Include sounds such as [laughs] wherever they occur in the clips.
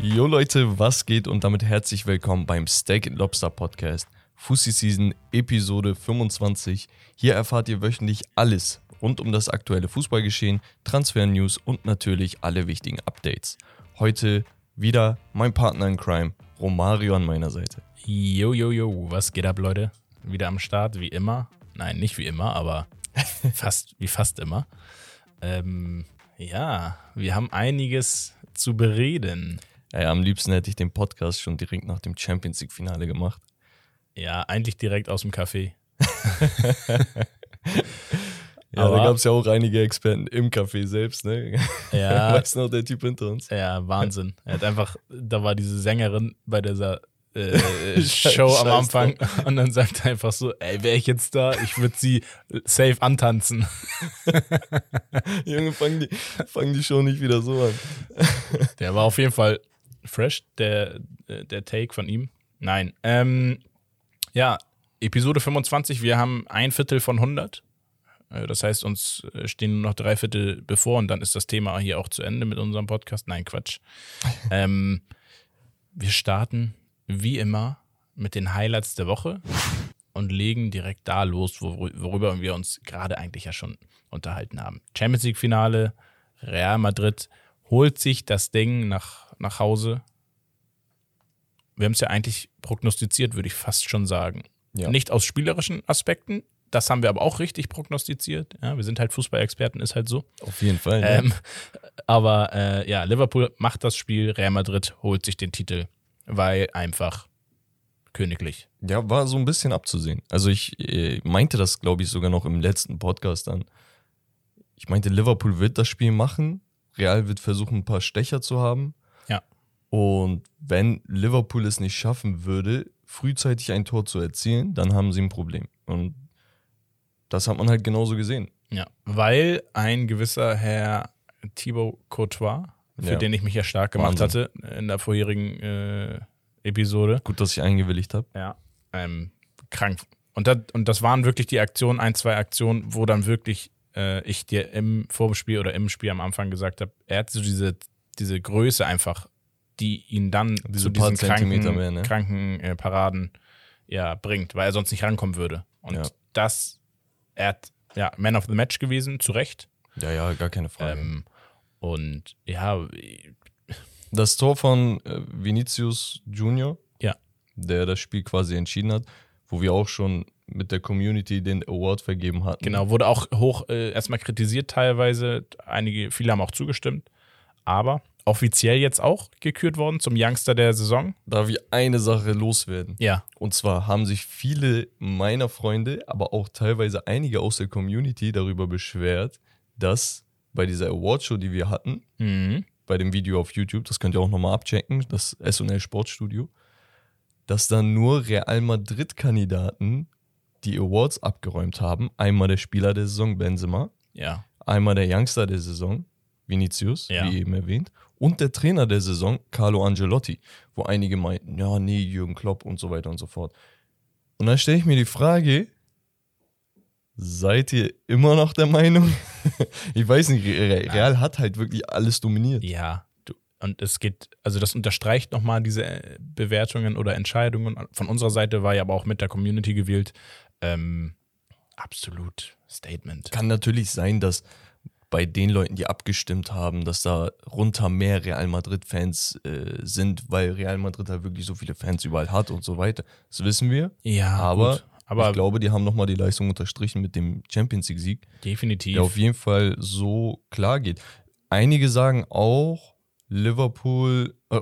Jo Leute, was geht und damit herzlich willkommen beim Steak Lobster Podcast. Fussi Season Episode 25. Hier erfahrt ihr wöchentlich alles rund um das aktuelle Fußballgeschehen, Transfer-News und natürlich alle wichtigen Updates. Heute wieder mein Partner in Crime, Romario an meiner Seite. Jo, jo, jo, was geht ab, Leute? Wieder am Start, wie immer. Nein, nicht wie immer, aber [laughs] fast wie fast immer. Ähm, ja, wir haben einiges zu bereden. Ja, am liebsten hätte ich den Podcast schon direkt nach dem Champions League-Finale gemacht. Ja, eigentlich direkt aus dem Café. [laughs] Ja, Aber- da gab es ja auch einige Experten im Café selbst, ne? Ja. [laughs] Weißt du noch, der Typ hinter uns? Ja, Wahnsinn. Er hat einfach, da war diese Sängerin bei dieser äh, Scheiß [laughs] Show am. Anfang und dann sagt er einfach so, ey, wäre ich jetzt da, ich würde sie safe antanzen. [laughs] Junge, fangen die, fangen die Show nicht wieder so an. [laughs] Der war auf jeden Fall fresh, der, der Take von ihm. Nein. Ähm, ja, Episode 25, wir haben ein Viertel von 100. Äh, Das heißt, uns äh, stehen nur noch drei Viertel bevor und dann ist das Thema hier auch zu Ende mit unserem Podcast. Nein, Quatsch. ähm, wir starten wie immer mit den Highlights der Woche und legen direkt da los, wor- worüber wir uns gerade eigentlich ja schon unterhalten haben. Champions League Finale, Real Madrid holt sich das Ding nach, nach Hause. Wir haben es ja eigentlich prognostiziert, würde ich fast schon sagen. Ja. Nicht aus spielerischen Aspekten, das haben wir aber auch richtig prognostiziert. Ja, wir sind halt Fußballexperten, ist halt so. Auf jeden Fall. Ne? Ähm, aber äh, ja, Liverpool macht das Spiel, Real Madrid holt sich den Titel, weil einfach königlich. Ja, war so ein bisschen abzusehen. Also ich äh, meinte das, glaube ich, sogar noch im letzten Podcast dann. Ich meinte, Liverpool wird das Spiel machen. Real wird versuchen, ein paar Stecher zu haben. Ja. Und wenn Liverpool es nicht schaffen würde, frühzeitig ein Tor zu erzielen, dann haben sie ein Problem. Und das hat man halt genauso gesehen. Ja, weil ein gewisser Herr Thibaut Courtois, für Ja. den ich mich ja stark gemacht Wahnsinn. hatte in der vorherigen äh, Episode, Gut, dass ich eingewilligt habe. ja, ähm, krank. Und das, und das waren wirklich die Aktionen, ein, zwei Aktionen, wo dann wirklich äh, ich dir im Vorspiel oder im Spiel am Anfang gesagt habe, er hat so diese, diese Größe einfach, die ihn dann Diese zu diesen kranken, mehr, ne? kranken äh, Paraden ja, bringt, weil er sonst nicht rankommen würde. Und Ja. das, er hat ja Man of the Match gewesen, zu Recht. Ja, ja, gar keine Frage. Ähm, und ja, Das Tor von äh, Vinicius Junior, Ja. der das Spiel quasi entschieden hat, wo wir auch schon mit der Community den Award vergeben hatten. genau, wurde auch hoch äh, erstmal kritisiert teilweise. Einige, viele haben auch zugestimmt. Aber offiziell jetzt auch gekürt worden zum Youngster der Saison. Darf ich eine Sache loswerden? Ja. Und zwar haben sich viele meiner Freunde, aber auch teilweise einige aus der Community darüber beschwert, dass bei dieser Awardshow, die wir hatten, Mhm. bei dem Video auf YouTube, das könnt ihr auch nochmal abchecken, das SNL Sportstudio, dass dann nur Real Madrid-Kandidaten die Awards abgeräumt haben. Einmal der Spieler der Saison, Benzema, Ja. einmal der Youngster der Saison, Vinicius, Ja. wie eben erwähnt, und der Trainer der Saison, Carlo Angelotti, wo einige meinten, ja, nee, Jürgen Klopp und so weiter und so fort. Und dann stelle ich mir die Frage, seid ihr immer noch der Meinung? [laughs] ich weiß nicht, Re- Real hat halt wirklich alles dominiert. Ja. Du, und es geht, also das unterstreicht nochmal diese äh, Bewertungen oder Entscheidungen. Von unserer Seite war ja aber auch mit der Community gewählt. Ähm, absolut Statement. Kann natürlich sein, dass bei den Leuten, die abgestimmt haben, dass da runter mehr Real Madrid-Fans äh, sind, weil Real Madrid halt wirklich so viele Fans überall hat und so weiter. Das wissen wir. Ja, Aber, gut. Aber ich glaube, die haben nochmal die Leistung unterstrichen mit dem Champions League-Sieg, definitiv. der auf jeden Fall so klar geht. Einige sagen auch, Liverpool äh,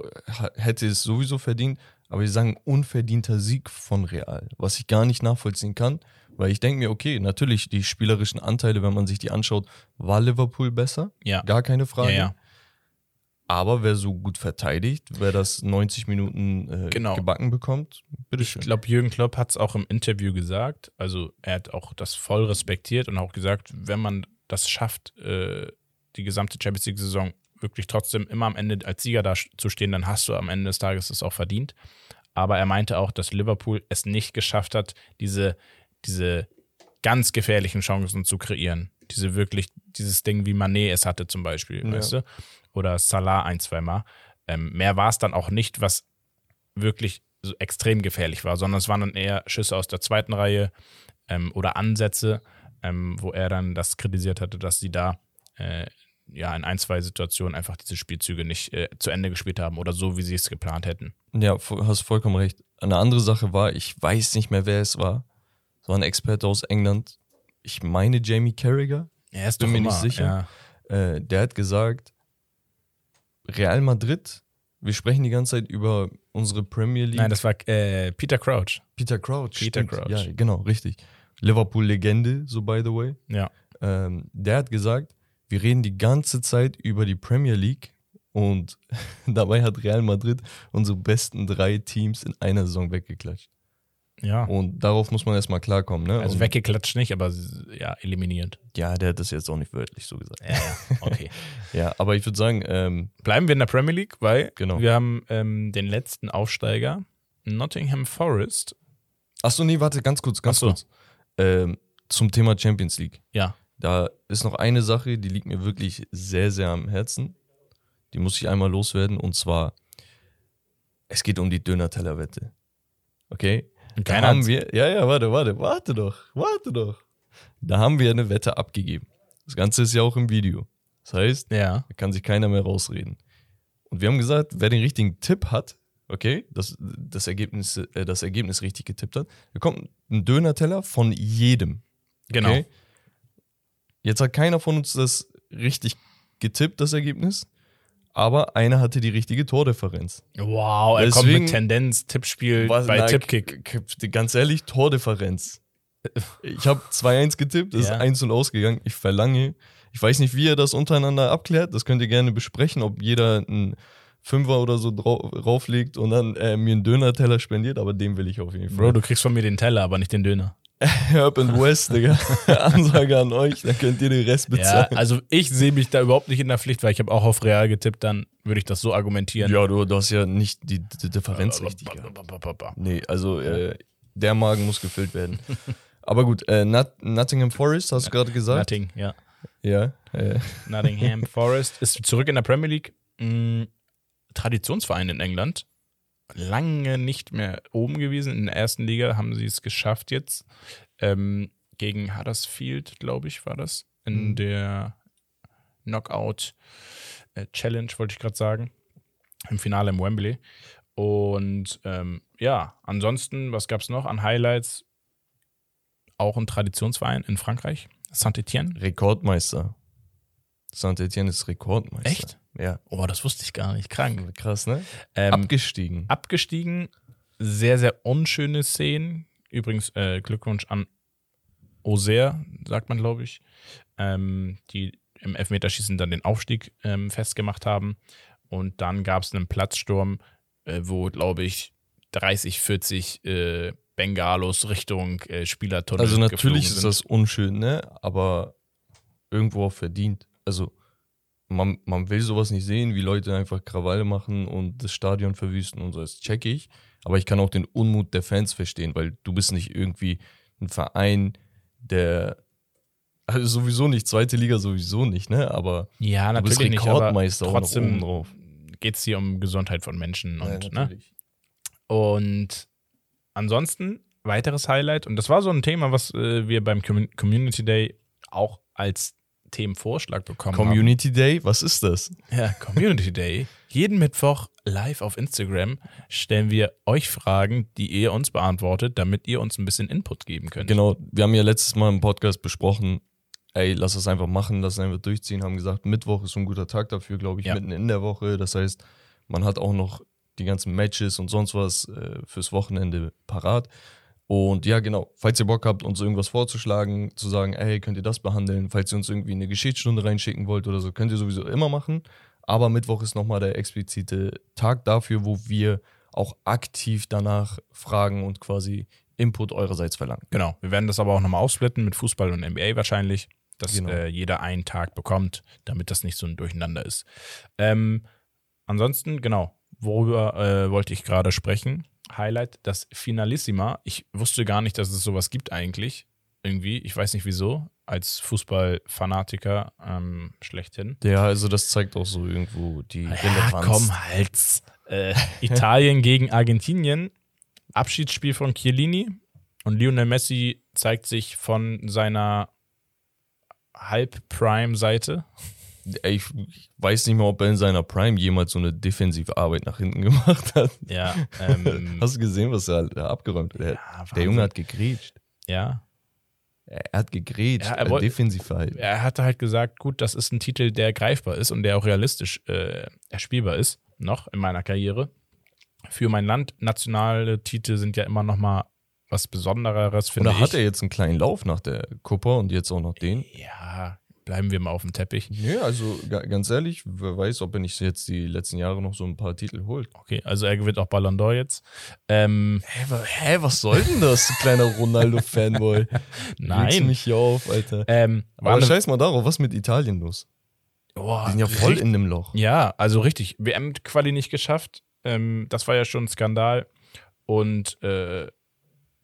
hätte es sowieso verdient, aber sie sagen unverdienter Sieg von Real, was ich gar nicht nachvollziehen kann, weil ich denke mir, okay, natürlich die spielerischen Anteile, wenn man sich die anschaut, war Liverpool besser, ja. gar keine Frage. Ja, ja. Aber wer so gut verteidigt, wer das 90 Minuten äh, Genau. gebacken bekommt, Ich bitteschön. glaube, Jürgen Klopp hat es auch im Interview gesagt. Also er hat auch das voll respektiert und auch gesagt, wenn man das schafft, äh, die gesamte Champions League-Saison wirklich trotzdem immer am Ende als Sieger da zu stehen, dann hast du am Ende des Tages es auch verdient. Aber er meinte auch, dass Liverpool es nicht geschafft hat, diese, diese ganz gefährlichen Chancen zu kreieren. Diese wirklich, dieses Ding wie Manet es hatte zum Beispiel, Ja. weißt du? Oder Salah ein, zweimal. Ähm, mehr war es dann auch nicht, was wirklich so extrem gefährlich war, sondern es waren dann eher Schüsse aus der zweiten Reihe ähm, oder Ansätze, ähm, wo er dann das kritisiert hatte, dass sie da äh, ja in ein, zwei Situationen einfach diese Spielzüge nicht äh, zu Ende gespielt haben oder so, wie sie es geplant hätten. Ja, hast vollkommen recht. Eine andere Sache war, ich weiß nicht mehr, wer es war. Es war ein Experte aus England. Ich meine Jamie Carragher. Er ist Bin mir nicht sicher. Ja. Äh, der hat gesagt, Real Madrid, wir sprechen die ganze Zeit über unsere Premier League. Nein, das war äh, Peter Crouch. Peter Crouch. Peter stimmt. Crouch. Ja, genau, richtig. Liverpool-Legende, so by the way. Ja. Ähm, der hat gesagt, wir reden die ganze Zeit über die Premier League und [laughs] dabei hat Real Madrid unsere besten drei Teams in einer Saison weggeklatscht. Ja. Und darauf muss man erstmal klarkommen. Ne? Also und, weggeklatscht nicht, aber ja, eliminiert. Ja, der hat das jetzt auch nicht wörtlich so gesagt. Ja. Okay. [laughs] Ja, aber ich würde sagen, ähm, Bleiben wir in der Premier League, weil Genau. wir haben ähm, den letzten Aufsteiger, Nottingham Forest. achso, nee, warte, ganz kurz, ganz so. kurz. Ähm, zum Thema Champions League. Ja. Da ist noch eine Sache, die liegt mir wirklich sehr, sehr am Herzen. Die muss ich einmal loswerden und zwar, es geht um die Döner-Teller-Wette. Okay? Und Da keiner haben hat's- wir, ja, ja, warte, warte, warte doch, warte doch. Da haben wir eine Wette abgegeben. Das Ganze ist ja auch im Video. Das heißt, Ja. da kann sich keiner mehr rausreden. Und wir haben gesagt, wer den richtigen Tipp hat, okay, das, das, Ergebnis, äh, das Ergebnis richtig getippt hat, bekommt einen Döner-Teller von jedem. Genau. Okay? Jetzt hat keiner von uns das richtig getippt, das Ergebnis, aber einer hatte die richtige Tordifferenz. Wow, er kommt Deswegen- mit Tendenz, Tippspiel Was- bei na, Tippkick. Ganz ehrlich, Tordifferenz. Ich habe 2-1 getippt, es Ja. ist 1-0 ausgegangen. Ich verlange, ich weiß nicht, wie ihr das untereinander abklärt, das könnt ihr gerne besprechen, ob jeder einen Fünfer oder so drau drauflegt und dann äh, mir einen Döner-Teller spendiert, aber den will ich auf jeden Bro, Fall. du kriegst von mir den Teller, aber nicht den Döner. [laughs] Herb and West, Digga. [laughs] Ansage an euch, dann könnt ihr den Rest Ja, bezahlen. also ich sehe mich da überhaupt nicht in der Pflicht, weil ich habe auch auf Real getippt, dann würde ich das so argumentieren. Ja, du, du hast ja nicht die, die Differenz richtig gehabt. Nee, also äh, der Magen muss gefüllt werden. [laughs] Aber gut, äh, Nott Nottingham Forest, hast du gerade gesagt? Notting, ja. Ja. Äh, Nottingham Forest ist zurück in der Premier League. Mm, Traditionsverein in England. Lange nicht mehr oben gewesen. In der ersten Liga haben sie es geschafft jetzt. Ähm, gegen Huddersfield, glaube ich, war das. In Mhm. der Knockout äh, Challenge, wollte ich gerade sagen. Im Finale im Wembley. Und ähm, ja, ansonsten, was gab es noch an Highlights? Auch ein Traditionsverein in Frankreich. Saint-Etienne. Rekordmeister. Saint-Etienne ist Rekordmeister. Echt? Ja. Oh, das wusste ich gar nicht. Krank. Krass, ne? Ähm, Abgestiegen. abgestiegen. Sehr, sehr unschöne Szenen. Übrigens äh, Glückwunsch an Auxerre, sagt man, glaube ich, ähm, die im Elfmeterschießen dann den Aufstieg ähm, festgemacht haben. Und dann gab es einen Platzsturm, äh, wo, glaube ich, 30, 40 äh, Bengalos Richtung äh, Spielertunnel Also natürlich ist das unschön, ne? Aber irgendwo auch verdient. Also man, man will sowas nicht sehen, wie Leute einfach Krawalle machen und das Stadion verwüsten und so. Das check ich. Aber ich kann auch den Unmut der Fans verstehen, weil du bist nicht irgendwie ein Verein, der also sowieso nicht, zweite Liga sowieso nicht, ne? Aber Ja, du bist natürlich nicht, aber Rekordmeister trotzdem drauf. geht es hier um Gesundheit von Menschen und, Ja, ne? Und ansonsten, weiteres Highlight, und das war so ein Thema, was äh, wir beim Commun- Community Day auch als Themenvorschlag bekommen Community Day, was ist das? haben. Ja, Community Day. Jeden Mittwoch live auf Instagram stellen wir euch Fragen, die ihr uns beantwortet, damit ihr uns ein bisschen Input geben könnt. Genau, wir haben ja letztes Mal im Podcast besprochen, ey, lass das einfach machen, lass es einfach durchziehen, haben gesagt, Mittwoch ist ein guter Tag dafür, glaube ich, Ja. mitten in der Woche. Das heißt, man hat auch noch die ganzen Matches und sonst was äh, fürs Wochenende parat. Und ja, genau, falls ihr Bock habt, uns irgendwas vorzuschlagen, zu sagen, ey, könnt ihr das behandeln, falls ihr uns irgendwie eine Geschichtsstunde reinschicken wollt oder so, könnt ihr sowieso immer machen. Aber Mittwoch ist nochmal der explizite Tag dafür, wo wir auch aktiv danach fragen und quasi Input eurerseits verlangen. Genau. Wir werden das aber auch nochmal aufsplitten mit Fußball und NBA wahrscheinlich, dass Genau. äh, jeder einen Tag bekommt, damit das nicht so ein Durcheinander ist. Ähm, ansonsten, genau, worüber äh, wollte ich gerade sprechen? Highlight, das Finalissima. Ich wusste gar nicht, dass es sowas gibt eigentlich. Irgendwie. Ich weiß nicht wieso. als Fußballfanatiker ähm, schlechthin. Ja, also das zeigt auch so irgendwo die Ja, Relevanz. komm, halt. Äh, Italien gegen Argentinien. Abschiedsspiel von Chiellini. Und Lionel Messi zeigt sich von seiner Halb-Prime-Seite. Ich weiß nicht mal, ob er in seiner Prime jemals so eine defensive Arbeit nach hinten gemacht hat. Ja, [laughs] ähm, Hast du gesehen, was er da abgeräumt hat? Der, ja, der. Junge hat gegrätscht. Ja, Er hat gegrätscht. Ja, er äh, woll- defensiv verhalten. er hatte halt gesagt, gut, das ist ein Titel, der greifbar ist und der auch realistisch äh, erspielbar ist, noch in meiner Karriere. Für mein Land, nationale Titel sind ja immer noch mal was Besondereres, finde Oder ich. hat er jetzt einen kleinen Lauf nach der Copa und jetzt auch noch den? Ja, bleiben wir mal auf dem Teppich. Ja, also ga- ganz ehrlich, wer weiß, ob er nicht jetzt die letzten Jahre noch so ein paar Titel holt. Okay, also er gewinnt auch Ballon d'Or jetzt. Ähm, Hä, hä, was soll denn das, du kleiner Ronaldo-Fanboy? [laughs] Legst nein. mich hier auf, Alter. Ähm, Aber scheiß mal darauf, was mit Italien los? oh, Die sind ja voll in dem Loch. Ja, also richtig. WM-Quali nicht geschafft. Ähm, das war ja schon ein Skandal. Und äh,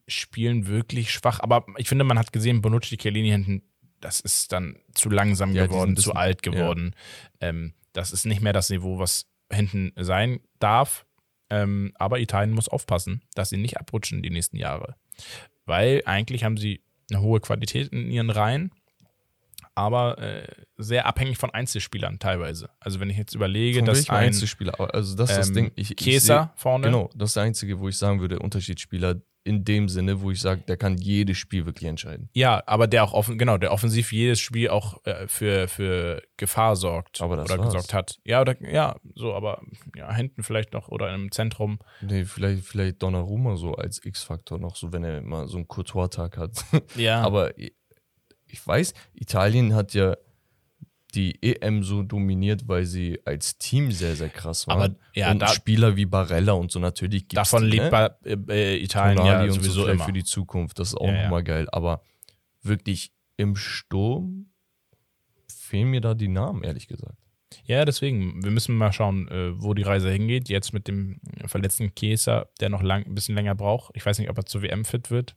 spielen wirklich schwach. Aber ich finde, man hat gesehen, Bonucci, Chiellini hinten, das ist dann zu langsam Ja, geworden, ein zu bisschen- alt geworden. Ähm, das ist nicht mehr das Niveau, was hinten sein darf. Ähm, aber Italien muss aufpassen, dass sie nicht abrutschen die nächsten Jahre. Weil eigentlich haben sie eine hohe Qualität in ihren Reihen, aber äh, sehr abhängig von Einzelspielern teilweise. Also wenn ich jetzt überlege, Von dass ein Einzelspieler? Also das ist das ähm, Ding. Ich, ich Chiesa vorne, Genau, das ist der einzige, wo ich sagen würde, Unterschiedsspieler in dem Sinne, wo ich sage, der kann jedes Spiel wirklich entscheiden. ja, aber der auch offen, genau, der offensiv jedes Spiel auch äh, für, für Gefahr sorgt Aber das oder war's. gesorgt hat. Ja, oder ja, so, aber ja, hinten vielleicht noch oder im Zentrum. Nee, vielleicht, vielleicht Donnarumma so als X-Faktor noch, so wenn er mal so einen Courtois-Tag hat. Ja, [laughs] Aber ich ich weiß, Italien hat ja die EM so dominiert, weil sie als Team sehr, sehr krass waren. Aber, ja, und da- Spieler wie Barella und so natürlich gibt's davon die, lebt ne? bei, äh, Italien Tonali ja und so sowieso vielleicht immer. für die Zukunft. Das ist auch Ja, ja. nochmal geil. Aber wirklich im Sturm fehlen mir da die Namen, ehrlich gesagt. Ja, deswegen, wir müssen mal schauen, äh, wo die Reise hingeht. Jetzt mit dem verletzten Chiesa, der noch lang, ein bisschen länger braucht. Ich weiß nicht, ob er zur WM fit wird.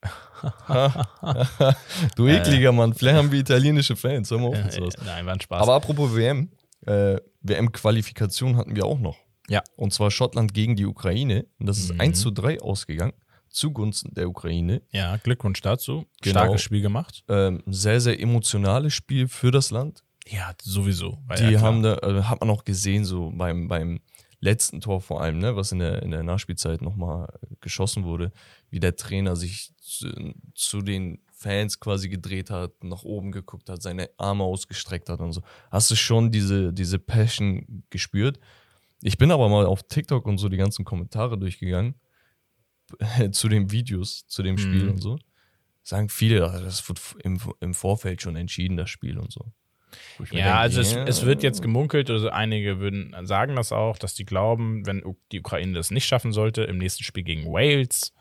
[laughs] du ekliger Mann, vielleicht haben wir italienische Fans. Hör mal auf Äh, sowas. nein, war ein Spaß. Aber apropos WM, äh, WM-Qualifikation hatten wir auch noch. Ja. Und zwar Schottland gegen die Ukraine. Und das ist Mhm. 1 zu 3 ausgegangen, zugunsten der Ukraine. ja, Glückwunsch dazu. Genau. Starkes Spiel gemacht. Ähm, sehr, sehr emotionales Spiel für das Land. Ja, sowieso. Die ja haben da, äh, hat man auch gesehen, so beim, beim letzten Tor vor allem, ne, was in der, in der Nachspielzeit nochmal geschossen wurde, wie der Trainer sich zu, zu den Fans quasi gedreht hat, nach oben geguckt hat, seine Arme ausgestreckt hat und so. Hast du schon diese, diese Passion gespürt? Ich bin aber mal auf TikTok und so die ganzen Kommentare durchgegangen [laughs] zu den Videos, zu dem Spiel Mhm. und so. Sagen viele, ah, das wird im, im Vorfeld schon entschieden, das Spiel und so. Ja, denke, also es, es wird jetzt gemunkelt, also einige würden sagen das auch, dass die glauben, wenn die Ukraine das nicht schaffen sollte, im nächsten Spiel gegen Wales,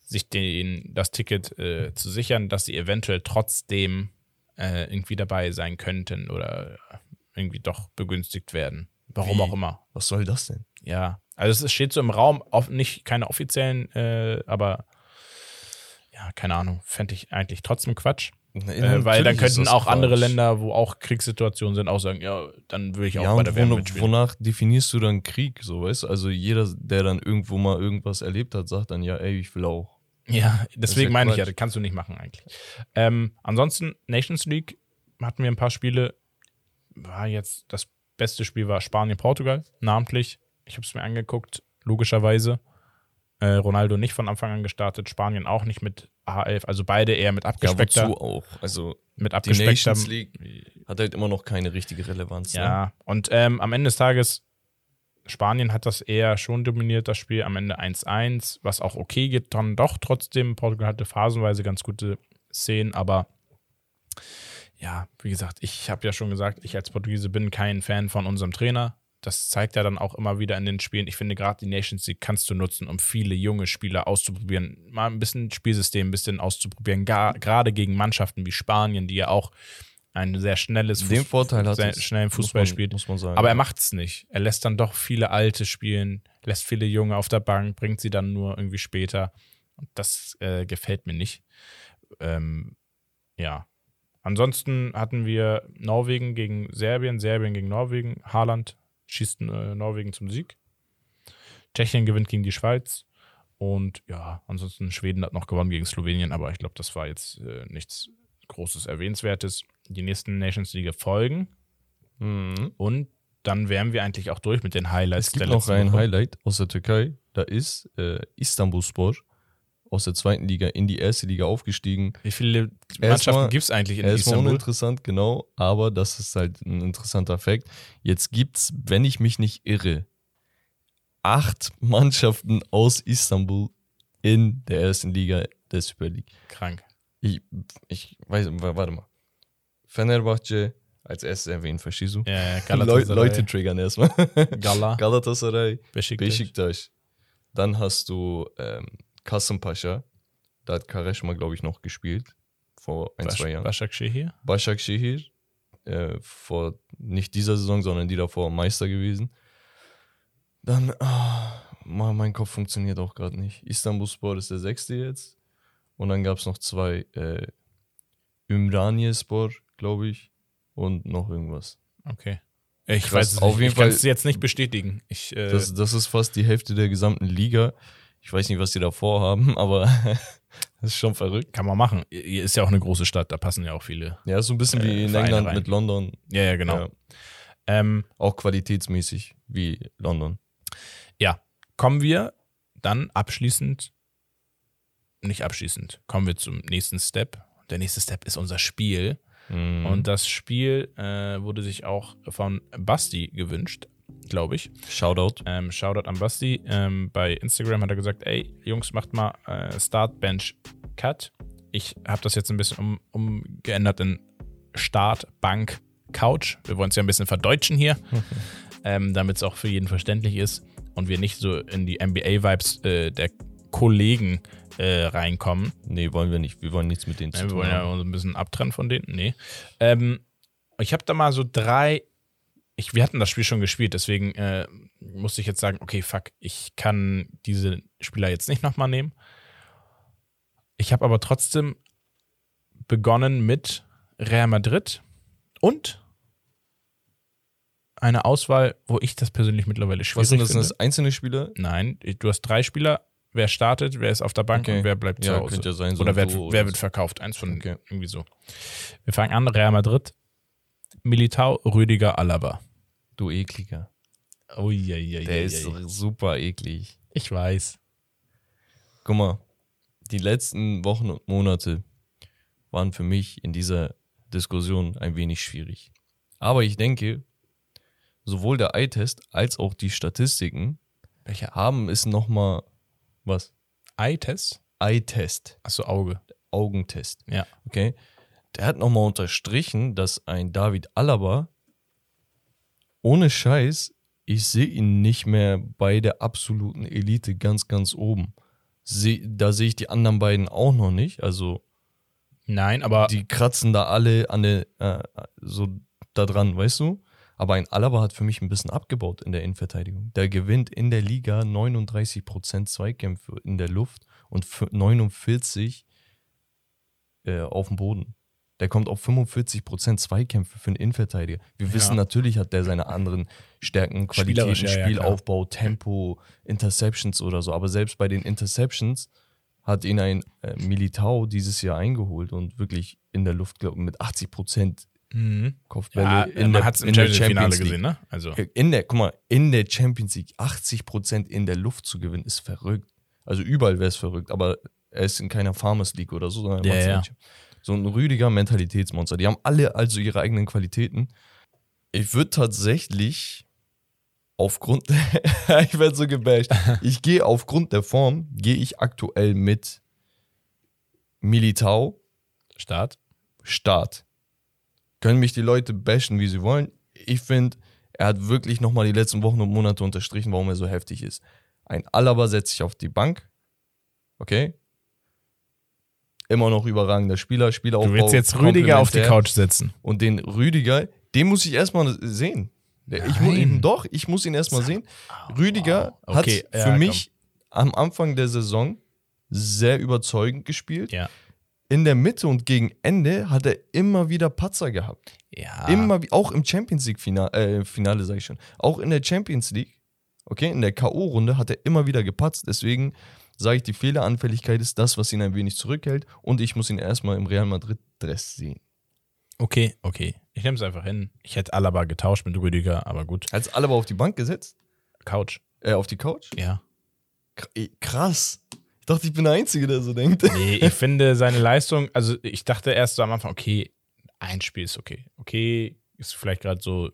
sich den, das Ticket äh, zu sichern, dass sie eventuell trotzdem äh, irgendwie dabei sein könnten oder irgendwie doch begünstigt werden. Warum Wie? auch immer. Was soll das denn? Ja, also es steht so im Raum, auf, nicht keine offiziellen, äh, aber ja, keine Ahnung, fände ich eigentlich trotzdem Quatsch. Äh, weil dann könnten auch andere Länder, wo auch Kriegssituationen sind, auch sagen, ja, dann würde ich auch Ja, bei der WM mitspielen. wonach definierst du dann Krieg, so weißt du? Also jeder, der dann irgendwo mal irgendwas erlebt hat, sagt dann, ja, ey, ich will auch. Ja, deswegen ja meine ich ja, das kannst du nicht machen eigentlich. Ähm, ansonsten, Nations League hatten wir ein paar Spiele. War jetzt, das beste Spiel war Spanien-Portugal, namentlich. Ich habe es mir angeguckt, logischerweise. Äh, Ronaldo nicht von Anfang an gestartet, Spanien auch nicht mit A11, also beide eher mit Ja, abgespeckter, wozu auch? Also mit die abgespeckter. Nations League hat halt immer noch keine richtige Relevanz. Ne? Ja, und ähm, am Ende des Tages, Spanien hat das eher schon dominiert, das Spiel am Ende 1-1, was auch okay geht, dann doch trotzdem. Portugal hatte phasenweise ganz gute Szenen, aber ja, wie gesagt, ich habe ja schon gesagt, ich als Portugiese bin kein Fan von unserem Trainer. Das zeigt er dann auch immer wieder in den Spielen. Ich finde, gerade die Nations League kannst du nutzen, um viele junge Spieler auszuprobieren, mal ein bisschen Spielsystem ein bisschen auszuprobieren, gar- gerade gegen Mannschaften wie Spanien, die ja auch ein sehr schnelles Den Vorteil hat sehr schnellen muss Fußball man- spielt. Muss man sagen. Aber er macht es nicht. Er lässt dann doch viele Alte spielen, lässt viele Junge auf der Bank, bringt sie dann nur irgendwie später. Und das äh, gefällt mir nicht. Ähm, ja. ansonsten hatten wir Norwegen gegen Serbien, Serbien gegen Norwegen, Haaland schießt äh, Norwegen zum Sieg. Tschechien gewinnt gegen die Schweiz. Und ja, ansonsten Schweden hat noch gewonnen gegen Slowenien, aber ich glaube, das war jetzt äh, nichts Großes Erwähnenswertes. Die nächsten Nations League folgen. Mhm. Und dann wären wir eigentlich auch durch mit den Highlights Es gibt noch ein Highlight aus der Türkei. Da ist äh, Istanbulspor aus der zweiten Liga in die erste Liga aufgestiegen. Wie viele Erstmal- Mannschaften gibt es eigentlich in Erstmal Istanbul? uninteressant, genau, aber das ist halt ein interessanter Fakt. Jetzt gibt's, wenn ich mich nicht irre, acht Mannschaften aus Istanbul in der ersten Liga der Super League. Krank. Ich, ich weiß, warte mal. Fenerbahce als erstes erwähnt, verstehst du? Ja, [laughs] Leu Galatasaray, Leute triggern erstmal. Gala, [laughs] Galatasaray, Besiktas. Besiktas. Dann hast du ähm, Kasımpaşa. Da hat Kareschma, glaube ich, noch gespielt. Vor ein, zwei Jahren. Başakşehir. Başakşehir. Äh, vor nicht dieser Saison, sondern die davor Meister gewesen. Dann, ah, Mann, mein Kopf funktioniert auch gerade nicht. Istanbulspor ist der sechste jetzt. Und dann gab es noch zwei, äh, Ümraniye-Spor, glaube ich. Und noch irgendwas. Okay. Ich Krass, weiß es auf nicht. jeden ich kann Fall- es jetzt nicht bestätigen. Ich, äh, Das, das ist fast die Hälfte der gesamten Liga. Ich weiß nicht, was die da vorhaben, [laughs] aber das ist schon verrückt. kann man machen. Ist ja auch eine große Stadt, da passen ja auch viele. Ja, so ein bisschen wie Äh, in Vereine England rein. mit London. Ja, ja, genau. Ja, Ähm, auch qualitätsmäßig wie London. ja, kommen wir dann abschließend, nicht abschließend, kommen wir zum nächsten Step. Der nächste Step ist unser Spiel. Mhm. Und das Spiel äh, wurde sich auch von Basti gewünscht, glaube ich. Shoutout. Ähm, Shoutout an Basti. Ähm, bei Instagram hat er gesagt, ey, Jungs, macht mal äh, Start, Bench, Cut. Ich habe das jetzt ein bisschen um, umgeändert in Start, Bank, Couch. Wir wollen es ja ein bisschen verdeutschen hier, [laughs] ähm, damit es auch für jeden verständlich ist und wir nicht so in die NBA-Vibes äh, der Kollegen äh, reinkommen. Nee, wollen wir nicht. Wir wollen nichts mit denen zu Ja, wir tun wollen ja uns ein bisschen abtrennen von denen. Nee. Ähm, ich habe da mal so drei. Ich, wir hatten das Spiel schon gespielt, deswegen äh, musste ich jetzt sagen, okay, fuck, ich kann diese Spieler jetzt nicht nochmal nehmen. Ich habe aber trotzdem begonnen mit Real Madrid und eine Auswahl, wo ich das persönlich mittlerweile schwierig Was sind das? Sind finde. das einzelne Spieler? Nein, du hast drei Spieler. Wer startet, wer ist auf der Bank Okay. und wer bleibt zu Ja, Hause. könnte ja sein, so oder wer, Duo wer wird so. verkauft. Eins von Okay. irgendwie so. Wir fangen an, Real Madrid, Militao, Rüdiger, Alaba. Du ekliger. Oh, ja, ja, Der ist super eklig. Ich weiß. Guck mal, die letzten Wochen und Monate waren für mich in dieser Diskussion ein wenig schwierig. Aber ich denke, sowohl der Eye-Test als auch die Statistiken Welcher haben es nochmal, was? Eye-Test? Eye-Test, Achso, Auge. Augentest. Ja. Okay. Der hat nochmal unterstrichen, dass ein David Alaba ohne Scheiß, ich sehe ihn nicht mehr bei der absoluten Elite ganz, ganz oben. Seh, da sehe ich die anderen beiden auch noch nicht. Also Nein, aber die kratzen da alle an der, äh, so da dran, weißt du? Aber ein Alaba hat für mich ein bisschen abgebaut in der Innenverteidigung. Der gewinnt in der Liga 39% Zweikämpfe in der Luft und f- 49 äh, auf dem Boden. Der kommt auf 45% Zweikämpfe für einen Innenverteidiger. Wir wissen natürlich, hat der seine anderen Stärken, Qualitäten, Spielerisch, ja, Spielaufbau, Tempo, Interceptions oder so. Aber selbst bei den Interceptions hat ihn ein äh, Militao dieses Jahr eingeholt und wirklich in der Luft, glaube mit 80% mhm. Kopfbälle ja, in man hat es im in der Champions League. gesehen, ne? Also, In der, guck mal, in der Champions League 80% in der Luft zu gewinnen, ist verrückt. Also überall wäre es verrückt, aber er ist in keiner Farmers League oder so, sondern er Ja, ja. So ein Rüdiger Mentalitätsmonster. Die haben alle also ihre eigenen Qualitäten. Ich würde tatsächlich aufgrund, [laughs] ich werde so gebasht, ich gehe aufgrund der Form, gehe ich aktuell mit Militao Start. Start. Können mich die Leute bashen, wie sie wollen. Ich finde, er hat wirklich nochmal die letzten Wochen und Monate unterstrichen, warum er so heftig ist. Ein Alaba setzt sich auf die Bank. Okay? Immer noch überragender Spieler, Spielaufbau. Du willst jetzt Rüdiger auf die. Couch setzen. Und den Rüdiger, den muss ich erstmal sehen. Der, ich muss Nein. ihn, doch, ich muss ihn erstmal sehen. Rüdiger wow. Okay, hat ja, für komm. mich am Anfang der Saison sehr überzeugend gespielt. Ja. in der Mitte und gegen Ende hat er immer wieder Patzer gehabt. Ja. Immer, auch im Champions League Finale, äh, Finale sag ich schon. Auch in der Champions League, okay, in der K.O.-Runde hat er immer wieder gepatzt. Deswegen sage ich, die Fehleranfälligkeit ist das, was ihn ein wenig zurückhält. Und ich muss ihn erstmal im Real Madrid-Dress sehen. Okay, okay. Ich nehme es einfach hin. Ich hätte Alaba getauscht mit Rüdiger, aber gut. Als Alaba auf die Bank gesetzt, Couch. äh, auf die Couch. Ja. Krass. Ich dachte, ich bin der Einzige, der so denkt. Nee, ich [laughs] finde seine Leistung, also ich dachte erst so am Anfang, okay, ein Spiel ist okay. Okay, ist vielleicht gerade so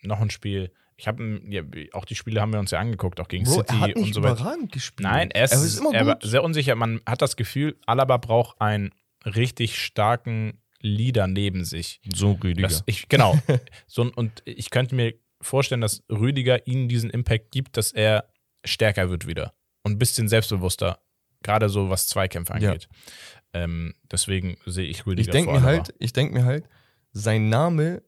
noch ein Spiel. Ich habe ja, auch die Spiele haben wir uns ja angeguckt, auch gegen Bro, City er hat nicht und so weiter. überragend gespielt. Nein, er ist, er ist immer er war sehr unsicher. Man hat das Gefühl, Alaba braucht einen richtig starken Leader neben sich. So Rüdiger. Das, ich, genau. [laughs] so, und ich könnte mir vorstellen, dass Rüdiger ihnen diesen Impact gibt, dass er stärker wird wieder und ein bisschen selbstbewusster, gerade so was Zweikämpfe Ja. angeht. Ähm, deswegen sehe ich Rüdiger Ich denke vor mir halt, ich denke mir halt, sein Name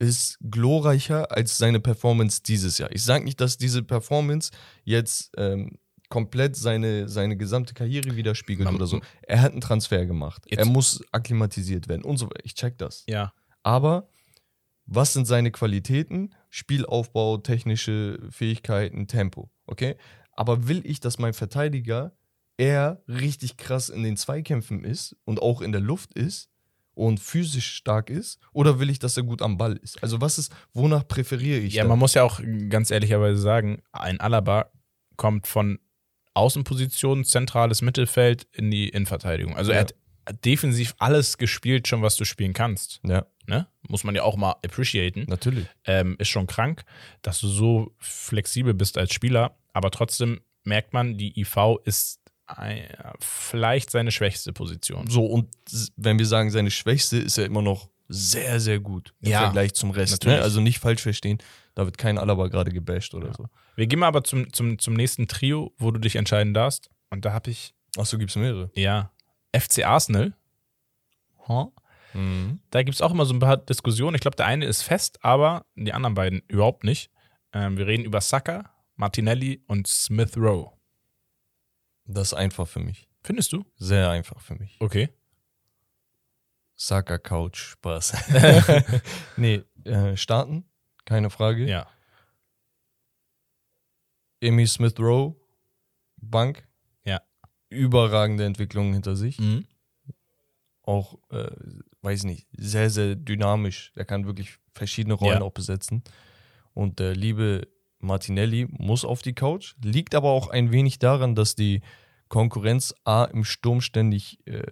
ist glorreicher als seine Performance dieses Jahr. Ich sage nicht, dass diese Performance jetzt ähm, komplett seine, seine gesamte Karriere widerspiegelt Man- oder so. Er hat einen Transfer gemacht. Er muss akklimatisiert werden und so weiter. Ich check das. Ja, Aber was sind seine Qualitäten? Spielaufbau, technische Fähigkeiten, Tempo. Okay? Aber will ich, dass mein Verteidiger eher richtig krass in den Zweikämpfen ist und auch in der Luft ist und physisch stark ist? Oder will ich, dass er gut am Ball ist? Also, was ist, wonach präferiere ich? ja, da? man muss ja auch ganz ehrlicherweise sagen, ein Alaba kommt von Außenposition, zentrales Mittelfeld in die Innenverteidigung. Also er Ja. hat defensiv alles gespielt, schon was du spielen kannst. ja, Ne? Muss man ja auch mal appreciaten. natürlich. ähm, ist schon krank, dass du so flexibel bist als Spieler, aber trotzdem merkt man, die IV ist vielleicht seine schwächste Position. So, und wenn wir sagen, seine Schwächste ist er immer noch sehr, sehr gut im Ja, Vergleich zum Rest. natürlich. Ne? Also nicht falsch verstehen, da wird kein Alaba gerade gebasht oder so. Wir gehen mal aber zum, zum, zum nächsten Trio, wo du dich entscheiden darfst. Und da habe ich, Achso, gibt es mehrere. ja, FC Arsenal. Huh? Mhm. Da gibt es auch immer so ein paar Diskussionen. Ich glaube, der eine ist fest, aber die anderen beiden überhaupt nicht. Ähm, wir reden über Saka, Martinelli und Smith Rowe. Das ist einfach für mich. Findest du? Sehr einfach für mich. Okay. Saka Couch, Spaß. [laughs] [laughs] nee, äh, starten, keine Frage. Ja. Amy Smith Rowe, Bank. Ja. Überragende Entwicklung hinter sich. Mhm. Auch, äh, weiß nicht, sehr, sehr dynamisch. Er kann wirklich verschiedene Rollen Ja. auch besetzen. Und der liebe Martinelli muss auf die Couch. Liegt aber auch ein wenig daran, dass die Konkurrenz A im Sturm ständig äh,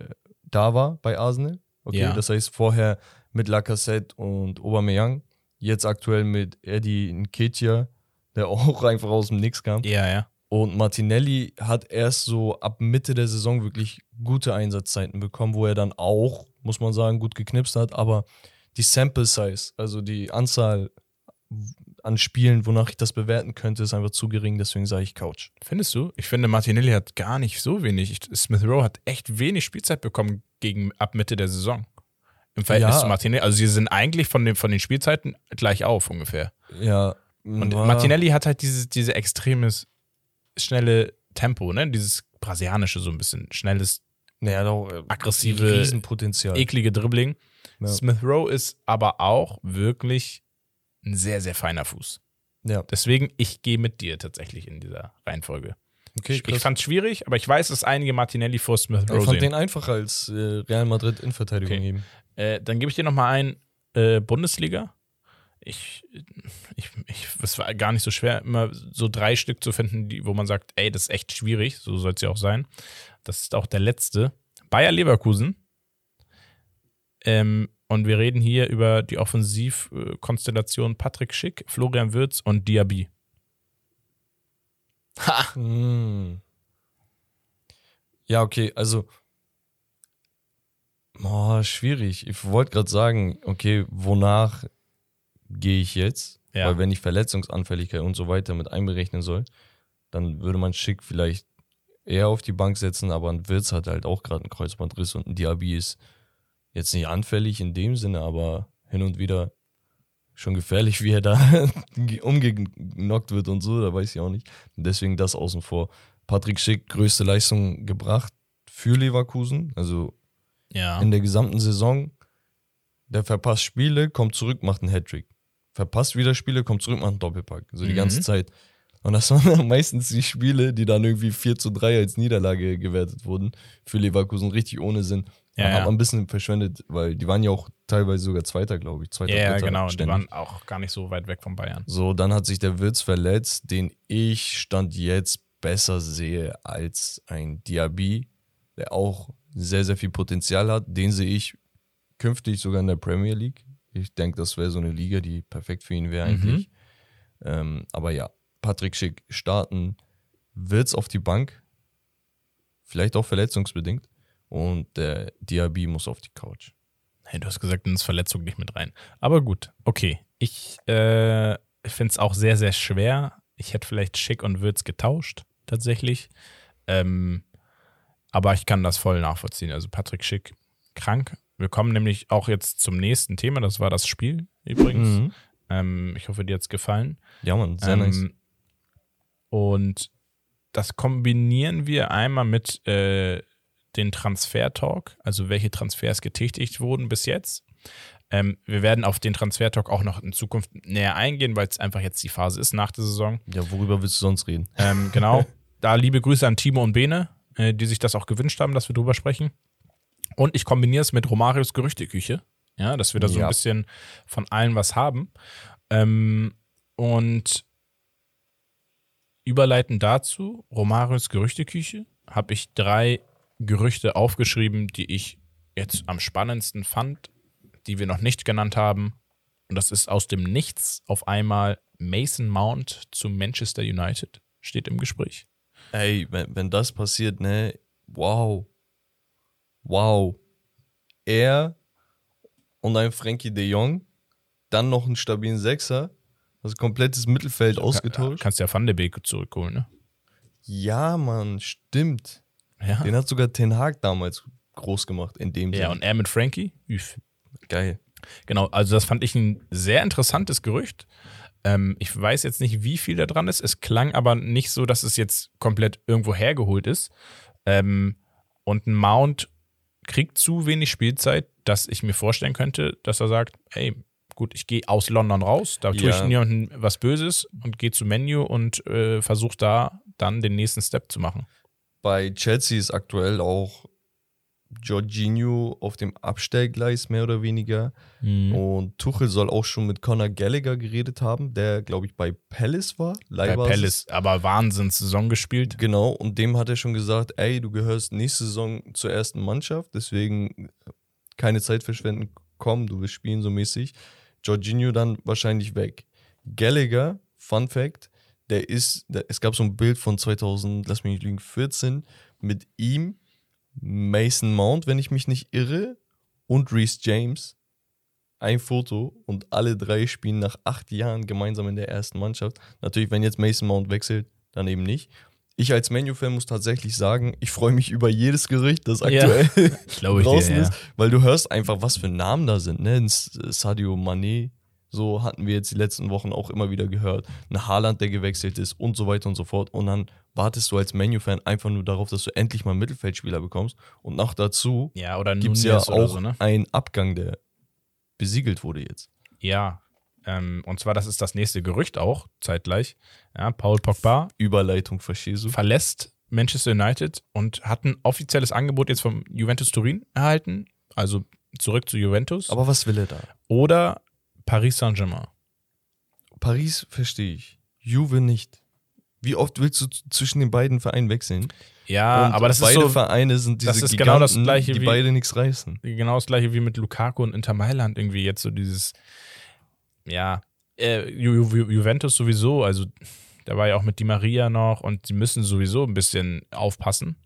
da war bei Arsenal. Okay, Ja. das heißt vorher mit Lacazette und Aubameyang, jetzt aktuell mit Eddie Nketiah, der [laughs] auch einfach aus dem Nix kam. Ja, ja. Und Martinelli hat erst so ab Mitte der Saison wirklich gute Einsatzzeiten bekommen, wo er dann auch, muss man sagen, gut geknipst hat. Aber die Sample Size, also die Anzahl an Spielen, wonach ich das bewerten könnte, ist einfach zu gering. Deswegen sage ich Couch. Findest du? Ich finde, Martinelli hat gar nicht so wenig. Ich, Smith Rowe hat echt wenig Spielzeit bekommen gegen ab Mitte der Saison. Im Verhältnis Ja. zu Martinelli. Also sie sind eigentlich von den, von den Spielzeiten gleich auf ungefähr. Ja. Und Martinelli hat halt dieses, diese extremes, schnelle Tempo, ne? Dieses brasilianische so ein bisschen. Schnelles, Naja, doch, äh, aggressive, Riesenpotenzial. eklige Dribbling. Ja. Smith Rowe ist aber auch wirklich ein sehr, sehr feiner Fuß. Ja, Deswegen, ich gehe mit dir tatsächlich in dieser Reihenfolge. okay, ich ich fand es schwierig, aber ich weiß, dass einige Martinelli vor Smith Ich Rowe fand sehen. den einfacher als äh, Real Madrid in Verteidigung Okay. geben. Äh, dann gebe ich dir nochmal ein äh, Bundesliga. Ich, ich, ich, es war gar nicht so schwer, immer so drei Stück zu finden, die, wo man sagt, ey, das ist echt schwierig, so soll es ja auch sein. Das ist auch der letzte. Bayer Leverkusen. Ähm, und wir reden hier über die Offensivkonstellation Patrick Schick, Florian Würz und Diaby. Ha! Hm. Ja, okay, also. Oh, schwierig. Ich wollte gerade sagen, okay, wonach gehe ich jetzt? Ja. Weil wenn ich Verletzungsanfälligkeit und so weiter mit einberechnen soll, dann würde man Schick vielleicht eher auf die Bank setzen, aber ein Wirtz hat halt auch gerade einen Kreuzbandriss und ein Diaby ist jetzt nicht anfällig in dem Sinne, aber hin und wieder schon gefährlich, wie er da [laughs] umgenockt wird und so, da weiß ich auch nicht. Deswegen das außen vor. Patrick Schick, größte Leistung gebracht für Leverkusen. Also Ja. in der gesamten Saison. Der verpasst Spiele, kommt zurück, macht einen Hattrick. Verpasst wieder Spiele, kommt zurück, macht einen Doppelpack. So die Mhm. ganze Zeit. Und das waren dann [laughs] meistens die Spiele, die dann irgendwie 4 zu 3 als Niederlage gewertet wurden. Für Leverkusen richtig ohne Sinn. Ja, hat man ein bisschen verschwendet, weil die waren ja auch teilweise sogar Zweiter, glaube ich. Zweiter, Ja, Dritter, genau. Die ständig. waren auch gar nicht so weit weg von Bayern. So, dann hat sich der Wirtz verletzt, den ich Stand jetzt besser sehe als ein Diaby, der auch sehr, sehr viel Potenzial hat. Den sehe ich künftig sogar in der Premier League. Ich denke, das wäre so eine Liga, die perfekt für ihn wäre Mhm. eigentlich. Ähm, aber ja, Patrick Schick starten, Wirtz auf die Bank, vielleicht auch verletzungsbedingt. Und der Diaby muss auf die Couch. Hey, du hast gesagt, ins Verletzung nicht mit rein. Aber gut, okay. Ich äh, finde es auch sehr, sehr schwer. Ich hätte vielleicht Schick und Würz getauscht, tatsächlich. Ähm, aber ich kann das voll nachvollziehen. Also Patrick Schick krank. Wir kommen nämlich auch jetzt zum nächsten Thema. Das war das Spiel übrigens. Mhm. Ähm, ich hoffe, dir hat es gefallen. Ja, Mann, sehr ähm, nice. Und das kombinieren wir einmal mit äh, den Transfer-Talk, also welche Transfers getätigt wurden bis jetzt. Ähm, wir werden auf den Transfer-Talk auch noch in Zukunft näher eingehen, weil es einfach jetzt die Phase ist nach der Saison. Ja, worüber willst du sonst reden? Ähm, genau. [laughs] da liebe Grüße an Timo und Bene, äh, die sich das auch gewünscht haben, dass wir drüber sprechen. Und ich kombiniere es mit Romarios Gerüchteküche. Ja, dass wir da so Ja. ein bisschen von allen was haben. Ähm, und überleitend dazu, Romarios Gerüchteküche, habe ich drei Gerüchte aufgeschrieben, die ich jetzt am spannendsten fand, die wir noch nicht genannt haben. Und das ist aus dem Nichts auf einmal Mason Mount zu Manchester United. Steht im Gespräch. Ey, wenn, wenn das passiert, ne, wow. Wow. Er und ein Frankie de Jong, dann noch einen stabilen Sechser, das komplettes Mittelfeld ausgetauscht. Kannst ja Van de Beek zurückholen, ne? Ja, Mann, stimmt. Ja. Den hat sogar Ten Hag damals groß gemacht, in dem Ja, Sinne. und er mit Frankie? Üff. Geil. Genau, also das fand ich ein sehr interessantes Gerücht. Ähm, ich weiß jetzt nicht, wie viel da dran ist. Es klang aber nicht so, dass es jetzt komplett irgendwo hergeholt ist. Ähm, und ein Mount kriegt zu wenig Spielzeit, dass ich mir vorstellen könnte, dass er sagt, hey, gut, ich gehe aus London raus, da tue Ja. ich niemandem was Böses und gehe zu Menu und äh, versuche da dann den nächsten Step zu machen. Bei Chelsea ist aktuell auch Jorginho auf dem Abstellgleis mehr oder weniger. Und Tuchel soll auch schon mit Conor Gallagher geredet haben, der, glaube ich, bei Palace war. Bei Leihbasis. Palace, aber Wahnsinns-Saison gespielt. Genau, und dem hat er schon gesagt, ey, du gehörst nächste Saison zur ersten Mannschaft, deswegen keine Zeit verschwenden, komm, du willst spielen so mäßig. Jorginho dann wahrscheinlich weg. Gallagher, Fun Fact, der ist, der, es gab so ein Bild von 2000, lass mich nicht lügen, 14 mit ihm, Mason Mount, wenn ich mich nicht irre, und Reese James. Ein Foto und alle drei spielen nach acht Jahren gemeinsam in der ersten Mannschaft. Natürlich, wenn jetzt Mason Mount wechselt, dann eben nicht. Ich als Menu-Fan muss tatsächlich sagen, ich freue mich über jedes Gerücht, das Ja. aktuell [laughs] Glaube ich dir, draußen ja. ist, weil du hörst einfach, was für Namen da sind. Ne? Sadio Mané, so hatten wir jetzt die letzten Wochen auch immer wieder gehört. Ein Haaland, der gewechselt ist und so weiter und so fort. Und dann wartest du als Menu-Fan einfach nur darauf, dass du endlich mal einen Mittelfeldspieler bekommst. Und noch dazu Ja, oder gibt es ja auch so, ne? einen Abgang, der besiegelt wurde jetzt. Ja, ähm, und zwar, das ist das nächste Gerücht auch, zeitgleich. Ja, Paul Pogba Überleitung verstehst du? verlässt Manchester United und hat ein offizielles Angebot jetzt vom Juventus Turin erhalten, also zurück zu Juventus. Aber was will er da? oder Paris Saint-Germain. Paris verstehe ich. Juve nicht. Wie oft willst du zwischen den beiden Vereinen wechseln? Ja, Und aber das ist beide so Vereine sind diese das ist Giganten, genau das Gleiche die wie- beide nichts reißen. genau das gleiche wie mit Lukaku und Inter Mailand irgendwie jetzt so dieses, ja, äh, Ju Ju Juventus sowieso, also da war ja auch mit Di Maria noch und sie müssen sowieso ein bisschen aufpassen,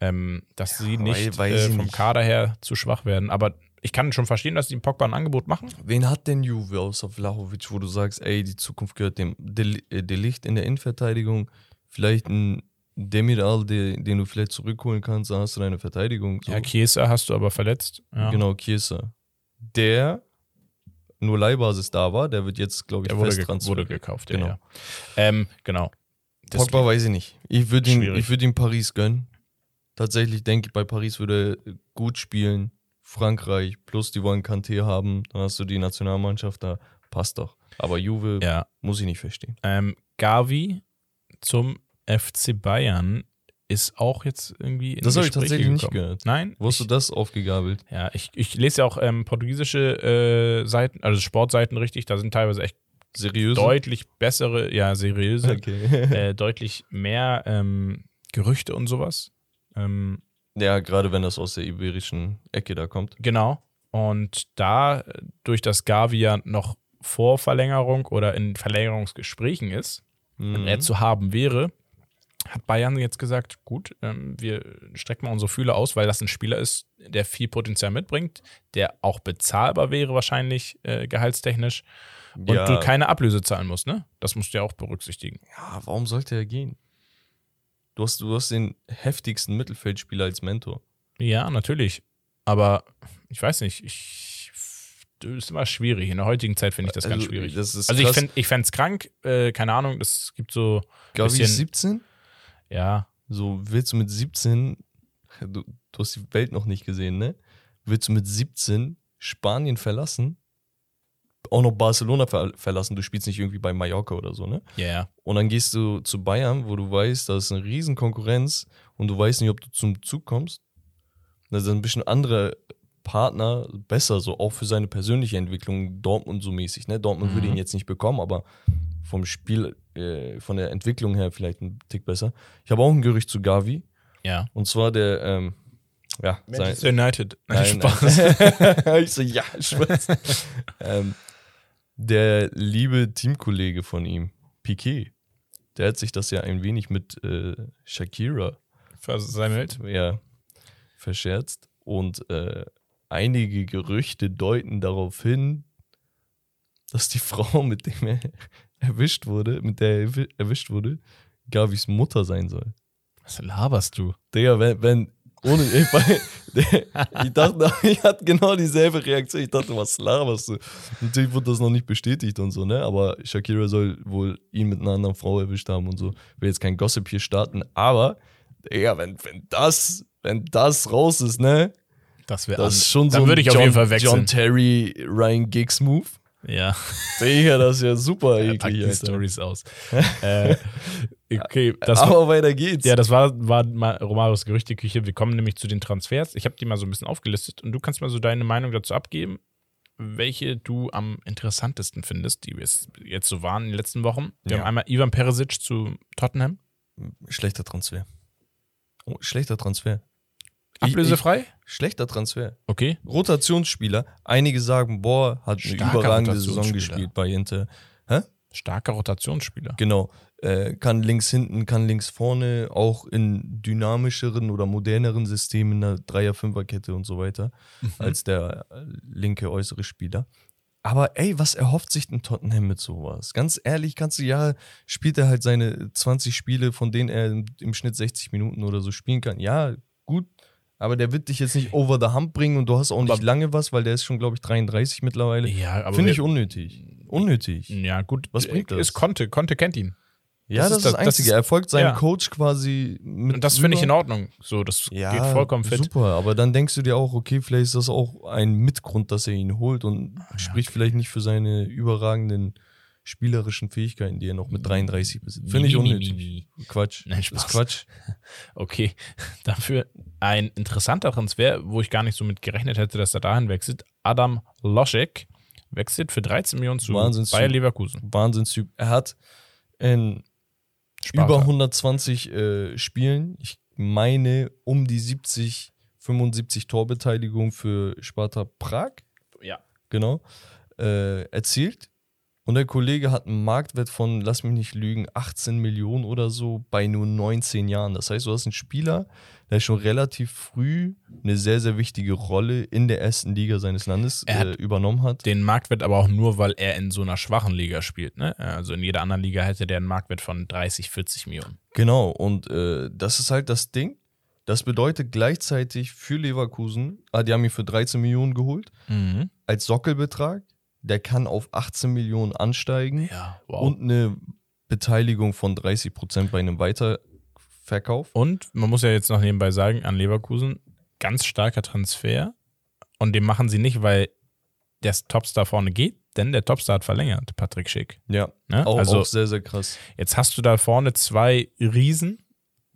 ähm, dass sie wei- nicht äh, vom nicht. Kader her zu schwach werden. Aber ich kann schon verstehen, dass die Pogba ein Angebot machen. Wen hat denn Juve außer Vlahovic, wo du sagst, ey, die Zukunft gehört dem äh, Delicht in der Innenverteidigung, vielleicht ein Demiral, den, den du vielleicht zurückholen kannst, dann hast du deine Verteidigung. So. Ja, Chiesa hast du aber verletzt. Ja. Genau, Chiesa. Der nur Leihbasis da war, der wird jetzt, glaube ich, Der wurde, ge wurde gekauft, Genau. ja. ja. Ähm, genau. Pogba weiß ich nicht. Ich würde ich würd ihm Paris gönnen. tatsächlich denke ich, bei Paris würde er gut spielen. Frankreich, plus die wollen Kanté haben, dann hast du die Nationalmannschaft, da passt doch. Aber Juve Ja. muss ich nicht verstehen. Ähm, Gavi zum FC Bayern ist auch jetzt irgendwie in Das habe ich tatsächlich nicht gekommen. gehört. Nein? Wo hast du das aufgegabelt? ja, ich, ich lese ja auch ähm, portugiesische äh, Seiten, also Sportseiten richtig, da sind teilweise echt Seriös? deutlich bessere, ja, seriöse, Okay. [laughs] äh, deutlich mehr ähm, Gerüchte und sowas. Ähm, ja, gerade wenn das aus der iberischen Ecke da kommt. Genau. Und da, durch das Gavi ja noch vor Verlängerung oder in Verlängerungsgesprächen ist und Mhm. er zu haben wäre, hat Bayern jetzt gesagt, gut, ähm, wir strecken mal unsere Fühler aus, weil das ein Spieler ist, der viel Potenzial mitbringt, der auch bezahlbar wäre wahrscheinlich äh, gehaltstechnisch und ja, du keine Ablöse zahlen musst, ne? Das musst du ja auch berücksichtigen. ja, warum sollte er gehen? Du hast, du hast den heftigsten Mittelfeldspieler als Mentor. Ja, natürlich. Aber ich weiß nicht, ich das ist immer schwierig. In der heutigen Zeit finde ich das ganz Also, schwierig. Das Also ich fände ich fänd's krank, äh, keine Ahnung, es gibt so, Gavi ist 17? ja, So, willst du mit 17, du, du hast die Welt noch nicht gesehen, ne? Willst du mit 17 Spanien verlassen? Auch noch Barcelona ver verlassen, du spielst nicht irgendwie bei Mallorca oder so, ne? ja, ja. Und dann gehst du zu Bayern, wo du weißt, da ist eine riesen Konkurrenz und du weißt nicht, ob du zum Zug kommst. Da sind ein bisschen andere Partner besser, so auch für seine persönliche Entwicklung, Dortmund so mäßig. Ne? Dortmund würde Mhm. ihn jetzt nicht bekommen, aber vom Spiel, äh, von der Entwicklung her vielleicht ein Tick besser. Ich habe auch ein Gerücht zu Gavi. Ja. Und zwar der, ähm, ja, sein, United. Nein, Spaß. nein. [laughs] ich so, ja, [laughs] Spaß. ähm, der liebe Teamkollege von ihm, Piquet, der hat sich das ja ein wenig mit äh, Shakira Versammelt. ja, verscherzt. Und äh, einige Gerüchte deuten darauf hin, dass die [laughs] Frau, mit dem er erwischt wurde, mit der er erwi- erwischt wurde, Gavis Mutter sein soll. Was laberst du? Digga, wenn, wenn ohne, ich, weil, ich dachte, ich hatte genau dieselbe Reaktion. Ich dachte, was laberst du? Natürlich wurde das noch nicht bestätigt und so, ne? Aber Shakira soll wohl ihn mit einer anderen Frau erwischt haben und so. Ich will jetzt kein Gossip hier starten, aber, Digga, wenn, wenn das, wenn das raus ist, ne? Das wäre Das ist schon Dann so würde ein ich auf John, jeden Fall wechseln. John Terry, Ryan Giggs Move. Ja. Digga, das ist ja super Er packt eklig, die. Stories aus. [laughs] äh, okay, das war, Aber weiter geht's. ja, das war, war Romaros Gerüchteküche. Wir kommen nämlich zu den Transfers. Ich habe die mal so ein bisschen aufgelistet und du kannst mal so deine Meinung dazu abgeben, welche du am interessantesten findest, die jetzt so waren in den letzten Wochen. Wir Ja. haben einmal Ivan Perisic zu Tottenham. Schlechter Transfer. Oh, schlechter Transfer. Ablösefrei? Schlechter Transfer. Okay. Rotationsspieler. Einige sagen, boah, hat eine Starker überragende Saison gespielt bei Inter. Starker Rotationsspieler. Genau. Äh, kann links hinten, kann links vorne, auch in dynamischeren oder moderneren Systemen in der Dreier-Fünfer-Kette und so weiter, Mhm. als der äh, linke äußere Spieler. Aber ey, was erhofft sich denn Tottenham mit sowas? Ganz ehrlich, kannst du ja, spielt er halt seine 20 Spiele, von denen er im, im Schnitt 60 Minuten oder so spielen kann. Ja, gut, aber der wird dich jetzt nicht over the hump bringen und du hast auch nicht Aber- lange was, weil der ist schon, glaube ich, 33 mittlerweile. Ja, aber Finde ich unnötig. Unnötig. Ja, gut. Was bringt das? Es Conte. Conte kennt ihn. Ja, Das das, ist ist das- das Einzige. ist- er folgt seinem ja. Coach quasi mit. Und das finde ich in. Ordnung. So, das Ja, geht vollkommen fit. Super, aber dann denkst du dir auch, okay, vielleicht ist das auch ein Mitgrund, dass er ihn holt und spricht vielleicht nicht für seine überragenden spielerischen Fähigkeiten, die er noch mit 33 besitzt. Finde ich unnötig. Quatsch. Nein, Das Spaß. ist Quatsch. [laughs] Okay, [laughs] dafür ein interessanter Transfer, wo ich gar nicht so mit gerechnet hätte, dass er dahin wechselt. Adam Loschek wechselt für 13 Millionen zu Wahnsinnstyp. Bayer Leverkusen. Wahnsinnstyp. Er hat in Sparta. über 120 äh, Spielen, ich meine um die 70, 75 Torbeteiligung für Sparta Prag. Ja. genau, äh, erzielt. Und der Kollege hat einen Marktwert von, lass mich nicht lügen, 18 Millionen oder so bei nur 19 Jahren. Das heißt, du hast einen Spieler, der schon relativ früh eine sehr, sehr wichtige Rolle in der ersten Liga seines Landes Er hat äh, übernommen hat. Den Marktwert aber auch nur, weil er in so einer schwachen Liga spielt. Ne? Also in jeder anderen Liga hätte der einen Marktwert von 30, 40 Millionen. Genau, und äh, das ist halt das Ding. Das bedeutet gleichzeitig für Leverkusen, ah, die haben ihn für 13 Millionen geholt, als Sockelbetrag. Der kann auf 18 Millionen ansteigen. Ja, wow. und eine Beteiligung von 30 Prozent bei einem Verkauf. Und man muss ja jetzt noch nebenbei sagen, an Leverkusen, ganz starker Transfer. Und den machen sie nicht, weil der Topstar vorne geht, denn der Topstar hat verlängert, Patrick Schick. Ja, Ne? auch, also auch sehr, sehr krass. jetzt hast du da vorne zwei Riesen,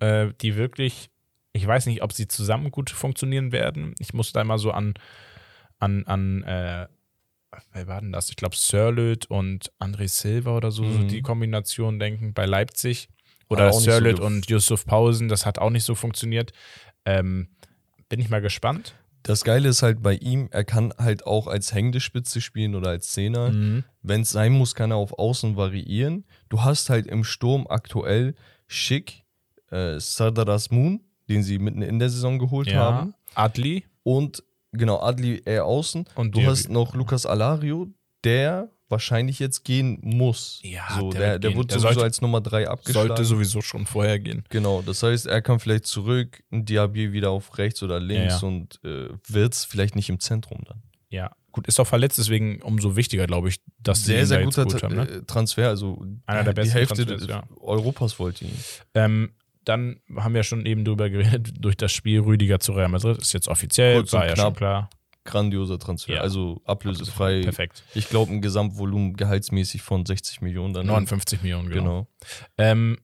äh, die wirklich, ich weiß nicht, ob sie zusammen gut funktionieren werden. Ich muss da immer so an, an, an äh, wer war denn das? Ich glaube, Sörlöt und André Silva oder so, so Mhm. die Kombination denken bei Leipzig. Oder so Sörlöt gef- und Yusuf Pausen, das hat auch nicht so funktioniert. Ähm, bin ich mal gespannt. Das Geile ist halt bei ihm, er kann halt auch als hängende Spitze spielen oder als Zehner. Mhm. Wenn es sein muss, kann er auf Außen variieren. Du hast halt im Sturm aktuell Schick, äh, Sardar Asmun, den sie mitten in der Saison geholt Ja. haben. Adli Und genau, Adli eher außen. und Du hast noch Lukas Alario, der wahrscheinlich jetzt gehen muss. Ja, so, der der, wird der wird Der sowieso sollte- als Nummer 3 abgeschlagen. sollte sowieso schon vorher gehen. Genau, das heißt, er kann vielleicht zurück, ein Diaby wieder auf rechts oder links Ja, und äh, wird's vielleicht nicht im Zentrum dann. Ja, gut, ist auch verletzt, deswegen umso wichtiger, glaube ich, dass Sehr, sehr guter Tra haben. Ne? äh, Transfer, also Einer der die besten Hälfte Transfers, des ja. Europas wollte ihn. Ähm, dann haben wir schon eben drüber geredet, [laughs] durch das Spiel Rüdiger zu Real Madrid. Ist jetzt offiziell, Kurz war ja schon klar. Grandioser Transfer, Ja. also ablösefrei. Perfekt. Ich glaube, ein Gesamtvolumen gehaltsmäßig von 60 Millionen dann. 59 Millionen, genau. Genau. Ähm,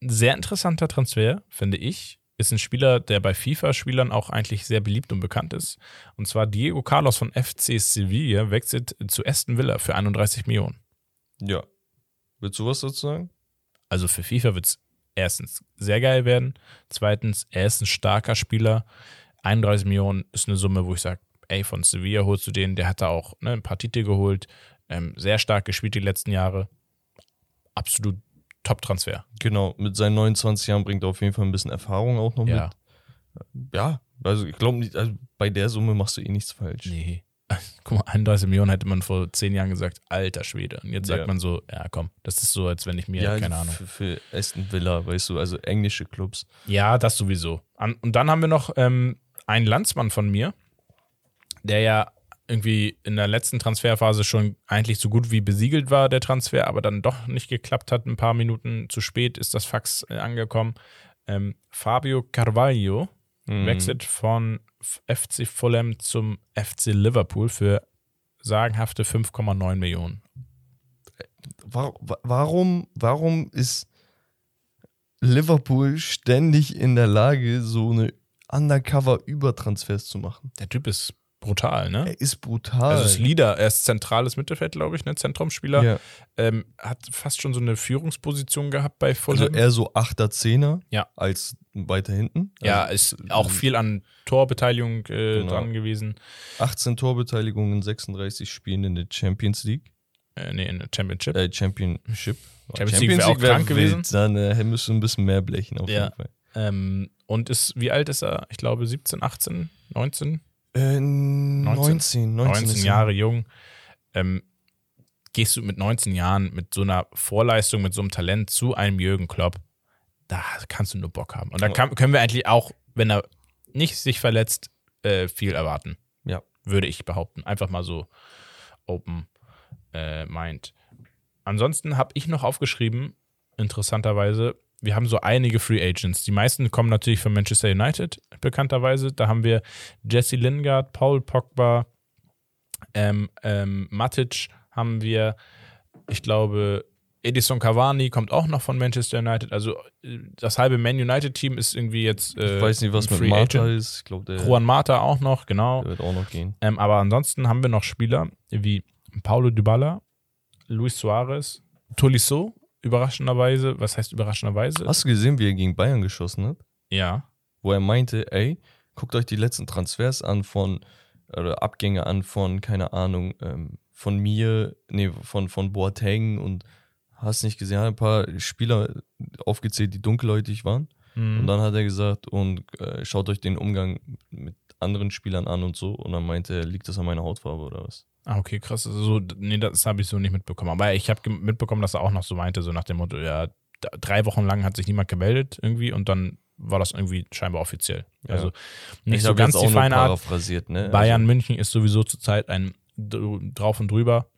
sehr interessanter Transfer, finde ich. Ist ein Spieler, der bei FIFA-Spielern auch eigentlich sehr beliebt und bekannt ist. Und zwar Diego Carlos von FC Sevilla wechselt zu Aston Villa für 31 Millionen. Ja. Willst du was dazu sagen? Also für FIFA wird es erstens sehr geil werden. Zweitens, er ist ein starker Spieler. 31 Millionen ist eine Summe, wo ich sage, ey, von Sevilla holst du den. Der hat da auch ne, ein paar Titel geholt. Ähm, sehr stark gespielt die letzten Jahre. Absolut Top-Transfer. Genau, mit seinen 29 Jahren bringt er auf jeden Fall ein bisschen Erfahrung auch noch Ja. mit. Ja, also ich glaube nicht, also bei der Summe machst du eh nichts falsch. Nee. [laughs] Guck mal, 31 Millionen hätte man vor zehn Jahren gesagt, alter Schwede. Und jetzt sagt Ja. man so, ja komm, das ist so, als wenn ich mir, Ja, keine Ahnung. Für, für Aston Villa, weißt du, also englische Clubs. Ja, das sowieso. An, und dann haben wir noch ähm, einen Landsmann von mir, der ja irgendwie in der letzten Transferphase schon eigentlich so gut wie besiegelt war, der Transfer, aber dann doch nicht geklappt hat. Ein paar Minuten zu spät ist das Fax äh, angekommen. Ähm, Fabio Carvalho Mhm. wechselt von FC Fulham zum FC Liverpool für sagenhafte 5,9 Millionen. Wa- wa- Warum, warum ist Liverpool ständig in der Lage, so eine Undercover-Übertransfers zu machen? Der Typ ist brutal, ne? Er ist brutal. Also ist Leader, er ist zentrales Mittelfeld, glaube ich, ne? Zentrumspieler. ja. Ähm, hat fast schon so eine Führungsposition gehabt bei Also Fulham. eher so 8er, 10er Ja. als weiter hinten. ja, also, ist auch viel an Torbeteiligung äh, Genau. dran gewesen. 18 Torbeteiligungen, 36 Spielen in der Champions League. Äh, nee, in der Championship. Äh, Championship. Champions League wäre auch krank gewesen. Wild, dann äh, müsste ein bisschen mehr blechen auf Ja. jeden Fall. Ähm, und ist, wie alt ist er? Ich glaube 17, 18, 19? Äh, 19, 19, 19 ist er. Jahre jung. Ähm, gehst du mit 19 Jahren mit so einer Vorleistung, mit so einem Talent zu einem Jürgen Klopp, da kannst du nur Bock haben. Und da kann, können wir eigentlich auch, wenn er nicht sich verletzt, äh, viel erwarten. Ja. Würde ich behaupten. Einfach mal so open äh, mind. Ansonsten habe ich noch aufgeschrieben, interessanterweise, wir haben so einige Free Agents. Die meisten kommen natürlich von Manchester United, bekannterweise. Da haben wir Jesse Lingard, Paul Pogba, ähm, ähm, Matic haben wir, ich glaube, Edison Cavani kommt auch noch von Manchester United. Also äh, das halbe Man United-Team ist irgendwie jetzt. Äh, Ich weiß nicht, was mit Free Marta Agent. ist. Ich glaube, der, Juan Mata auch noch, genau. der wird auch noch gehen. Ähm, aber ansonsten haben wir noch Spieler wie Paulo Dybala, Luis Suarez, Tolisso, überraschenderweise. Was heißt überraschenderweise? Hast du gesehen, wie er gegen Bayern geschossen hat? Ja. Wo er meinte, ey, guckt euch die letzten Transfers an von, oder Abgänge an von, keine Ahnung, ähm, von mir, nee, von, von Boateng und hast nicht gesehen, hat ein paar Spieler aufgezählt, die dunkelhäutig waren. Mhm. Und dann hat er gesagt, und äh, schaut euch den Umgang mit anderen Spielern an und so. Und dann meinte er, liegt das an meiner Hautfarbe oder was? Ah, okay, krass. Also, so, nee, das habe ich so nicht mitbekommen. Aber ich habe mitbekommen, dass er auch noch so meinte, so nach dem Motto, ja, drei Wochen lang hat sich niemand gemeldet irgendwie und dann war das irgendwie scheinbar offiziell. Ja. Also nicht Ich so ganz die auch nur feine Art. paraphrasiert, ne? Bayern München ist sowieso zurzeit ein dr- drauf und drüber.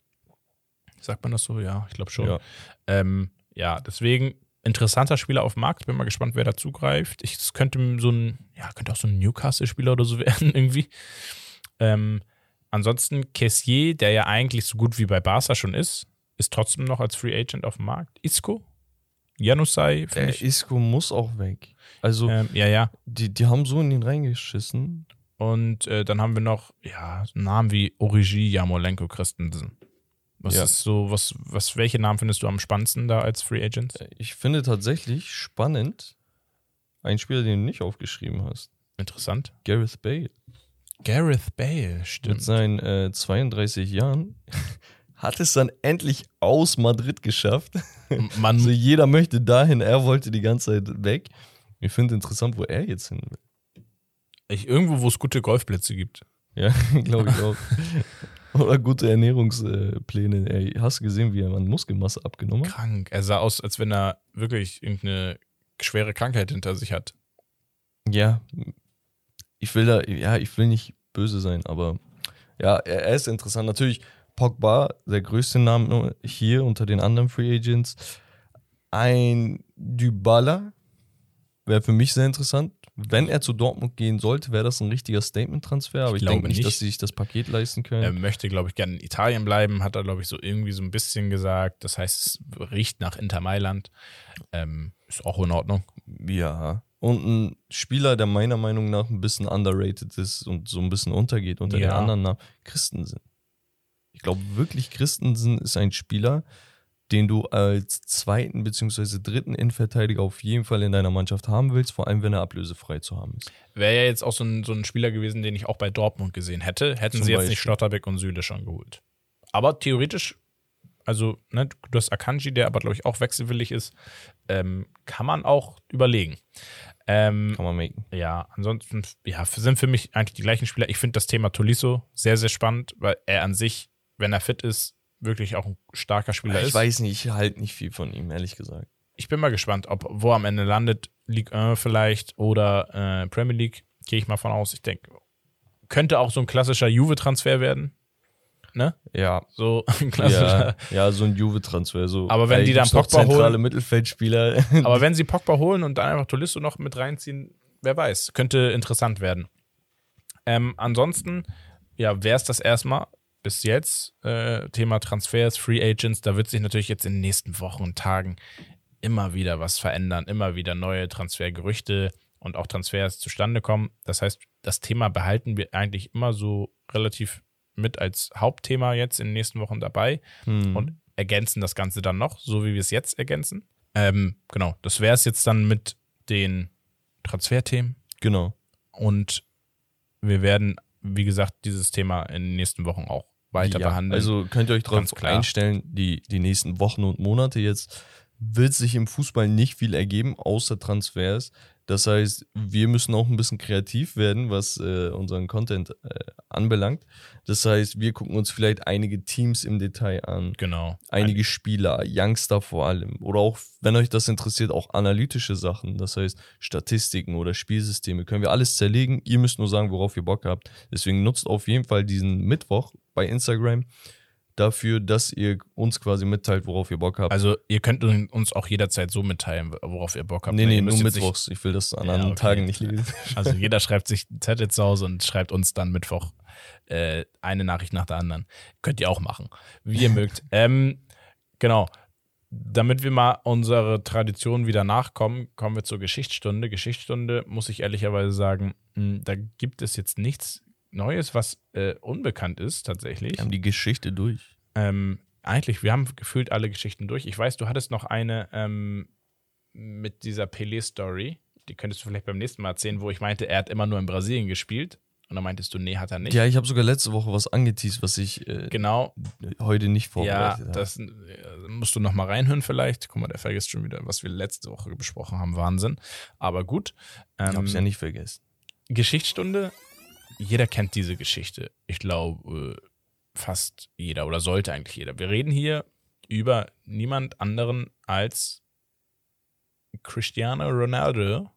Sagt man das so? Ja, ich glaube schon. Ja. Ähm, ja, deswegen interessanter Spieler auf dem Markt. Bin mal gespannt, wer da zugreift. Ich, es könnte so ein, ja, könnte auch so ein Newcastle-Spieler oder so [laughs] werden, irgendwie. Ähm, ansonsten Kessier, der ja eigentlich so gut wie bei Barca schon ist, ist trotzdem noch als Free Agent auf dem Markt. Isco, Janusai, Der Isco muss auch weg. Also, Ähm, ja, ja. die, die haben so in ihn reingeschissen. Und äh, dann haben wir noch, ja, Namen wie Origi, Jamolenko, Christensen. Was Ja. ist so, was, was, welche Namen findest du am spannendsten da als Free Agents? Ich finde tatsächlich spannend, ein Spieler, den du nicht aufgeschrieben hast. Interessant. Gareth Bale. Gareth Bale, Mit stimmt. seinen äh, 32 Jahren hat es dann endlich aus Madrid geschafft. Man, [laughs] Also jeder möchte dahin, er wollte die ganze Zeit weg. Ich finde interessant, wo er jetzt hin will. ich, irgendwo, wo es gute Golfplätze gibt. Ja, [laughs] glaube ich auch. [laughs] Oder gute Ernährungspläne. Ey, hast du gesehen, wie er an Muskelmasse abgenommen hat? Krank. Er sah aus, als wenn er wirklich irgendeine schwere Krankheit hinter sich hat. Ja, ich will da, ja, ich will nicht böse sein, aber ja, er, ist interessant. Natürlich Pogba, der größte Name hier unter den anderen Free Agents. Ein Dybala wäre für mich sehr interessant. Wenn er zu Dortmund gehen sollte, wäre das ein richtiger Statement-Transfer, aber Ich ich, denke glaube nicht, nicht. dass sie sich das Paket leisten können. Er möchte, glaube ich, gerne in Italien bleiben, hat er, glaube ich, so irgendwie so ein bisschen gesagt. Das heißt, es riecht nach Inter Mailand. Ähm, ist auch in Ordnung. Ja. Und ein Spieler, der meiner Meinung nach ein bisschen underrated ist und so ein bisschen untergeht unter den Ja. anderen Namen, Christensen. Ich glaube wirklich, Christensen ist ein Spieler, den du als zweiten bzw. dritten Innenverteidiger auf jeden Fall in deiner Mannschaft haben willst, vor allem wenn er ablösefrei zu haben ist. Wäre ja jetzt auch so ein, so ein Spieler gewesen, den ich auch bei Dortmund gesehen hätte. Hätten Zum sie jetzt Beispiel. nicht Schlotterbeck und Süle schon geholt. Aber theoretisch, also, ne, du hast Akanji, der aber, glaube ich, auch wechselwillig ist, ähm, kann man auch überlegen. Ähm, Kann man machen. Ja, ansonsten ja, sind für mich eigentlich die gleichen Spieler. Ich finde das Thema Tolisso sehr, sehr spannend, weil er an sich, wenn er fit ist, wirklich auch ein starker Spieler Ich ist. weiß nicht, ich halte nicht viel von ihm, ehrlich gesagt. Ich bin mal gespannt, ob wo am Ende landet. Ligue 1 vielleicht oder äh, Premier League, gehe ich mal von aus. Ich denke, könnte auch so ein klassischer Juve-Transfer werden. Ne? Ja. So [laughs] ein klassischer. Ja, ja, so ein Juve-Transfer. So, Aber wenn die dann Pogba holen- zentrale Mittelfeldspieler. [laughs] Aber wenn [laughs] sie Pogba holen und dann einfach Tolisso noch mit reinziehen, wer weiß, könnte interessant werden. Ähm, ansonsten, ja, wäre es das erstmal bis jetzt. Äh, Thema Transfers, Free Agents, da wird sich natürlich jetzt in den nächsten Wochen und Tagen immer wieder was verändern, immer wieder neue Transfergerüchte und auch Transfers zustande kommen. Das heißt, das Thema behalten wir eigentlich immer so relativ mit als Hauptthema jetzt in den nächsten Wochen dabei Hm. und ergänzen das Ganze dann noch, so wie wir es jetzt ergänzen. Ähm, genau, das wäre es jetzt dann mit den Transferthemen genau. und wir werden, wie gesagt, dieses Thema in den nächsten Wochen auch weiter Ja, behandeln. Also könnt ihr euch darauf einstellen, die, die nächsten Wochen und Monate jetzt wird sich im Fußball nicht viel ergeben, außer Transfers. Das heißt, wir müssen auch ein bisschen kreativ werden, was äh, unseren Content äh, anbelangt. Das heißt, wir gucken uns vielleicht einige Teams im Detail an, genau. einige Spieler, Youngster vor allem. Oder auch, wenn euch das interessiert, auch analytische Sachen. Das heißt, Statistiken oder Spielsysteme. Können wir alles zerlegen. Ihr müsst nur sagen, worauf ihr Bock habt. Deswegen nutzt auf jeden Fall diesen Mittwoch bei Instagram dafür, dass ihr uns quasi mitteilt, worauf ihr Bock habt. Also ihr könnt uns auch jederzeit so mitteilen, worauf ihr Bock habt. nee, ne? nee, nur mittwochs. Ich will das an Ja, anderen okay. Tagen nicht lesen. [laughs] Also jeder schreibt sich Zettel zu Hause und schreibt uns dann Mittwoch äh, eine Nachricht nach der anderen. Könnt ihr auch machen, wie ihr [laughs] mögt. Ähm, genau. Damit wir mal unsere Tradition wieder nachkommen, kommen wir zur Geschichtsstunde. Geschichtsstunde, muss ich ehrlicherweise sagen, mh, da gibt es jetzt nichts Neues, was äh, unbekannt ist tatsächlich. Wir haben die Geschichte durch. Ähm, eigentlich, wir haben gefühlt alle Geschichten durch. Ich weiß, du hattest noch eine ähm, mit dieser Pelé-Story. Die könntest du vielleicht beim nächsten Mal erzählen, wo ich meinte, er hat immer nur in Brasilien gespielt. Und dann meintest du, nee, hat er nicht. Ja, ich habe sogar letzte Woche was angeteased, was ich äh, Genau, heute nicht ja, vorbereitet habe. das äh, musst du noch mal reinhören vielleicht. Guck mal, der vergisst schon wieder, was wir letzte Woche besprochen haben. Wahnsinn. Aber gut. Ich Ähm, hab's ja nicht vergessen. Geschichtsstunde, jeder kennt diese Geschichte. Ich glaube, äh, fast jeder oder sollte eigentlich jeder. Wir reden hier über niemand anderen als Cristiano Ronaldo.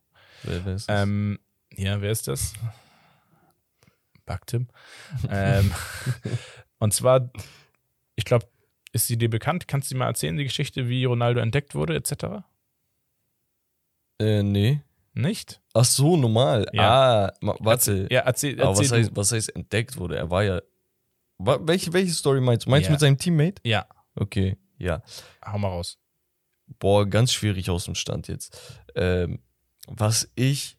Wer, wer ist das? Ähm, ja, wer ist das? Backtim. ähm, [laughs] und zwar, ich glaube, ist sie dir bekannt? Kannst du dir mal erzählen, die Geschichte, wie Ronaldo entdeckt wurde, etc.? Äh, nee. Nicht? Ach so, normal. Ja. Ah, warte. Ja, erzähl, Aber erzähl was heißt, was heißt entdeckt wurde? Er war ja. Welche, welche Story meinst du? Meinst du Ja. mit seinem Teammate? Ja, Okay, ja. hau mal raus. Boah, ganz schwierig aus dem Stand jetzt. Ähm, was ich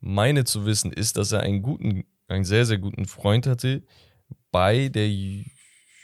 meine zu wissen, ist, dass er einen guten, einen sehr, sehr guten Freund hatte bei der Ju-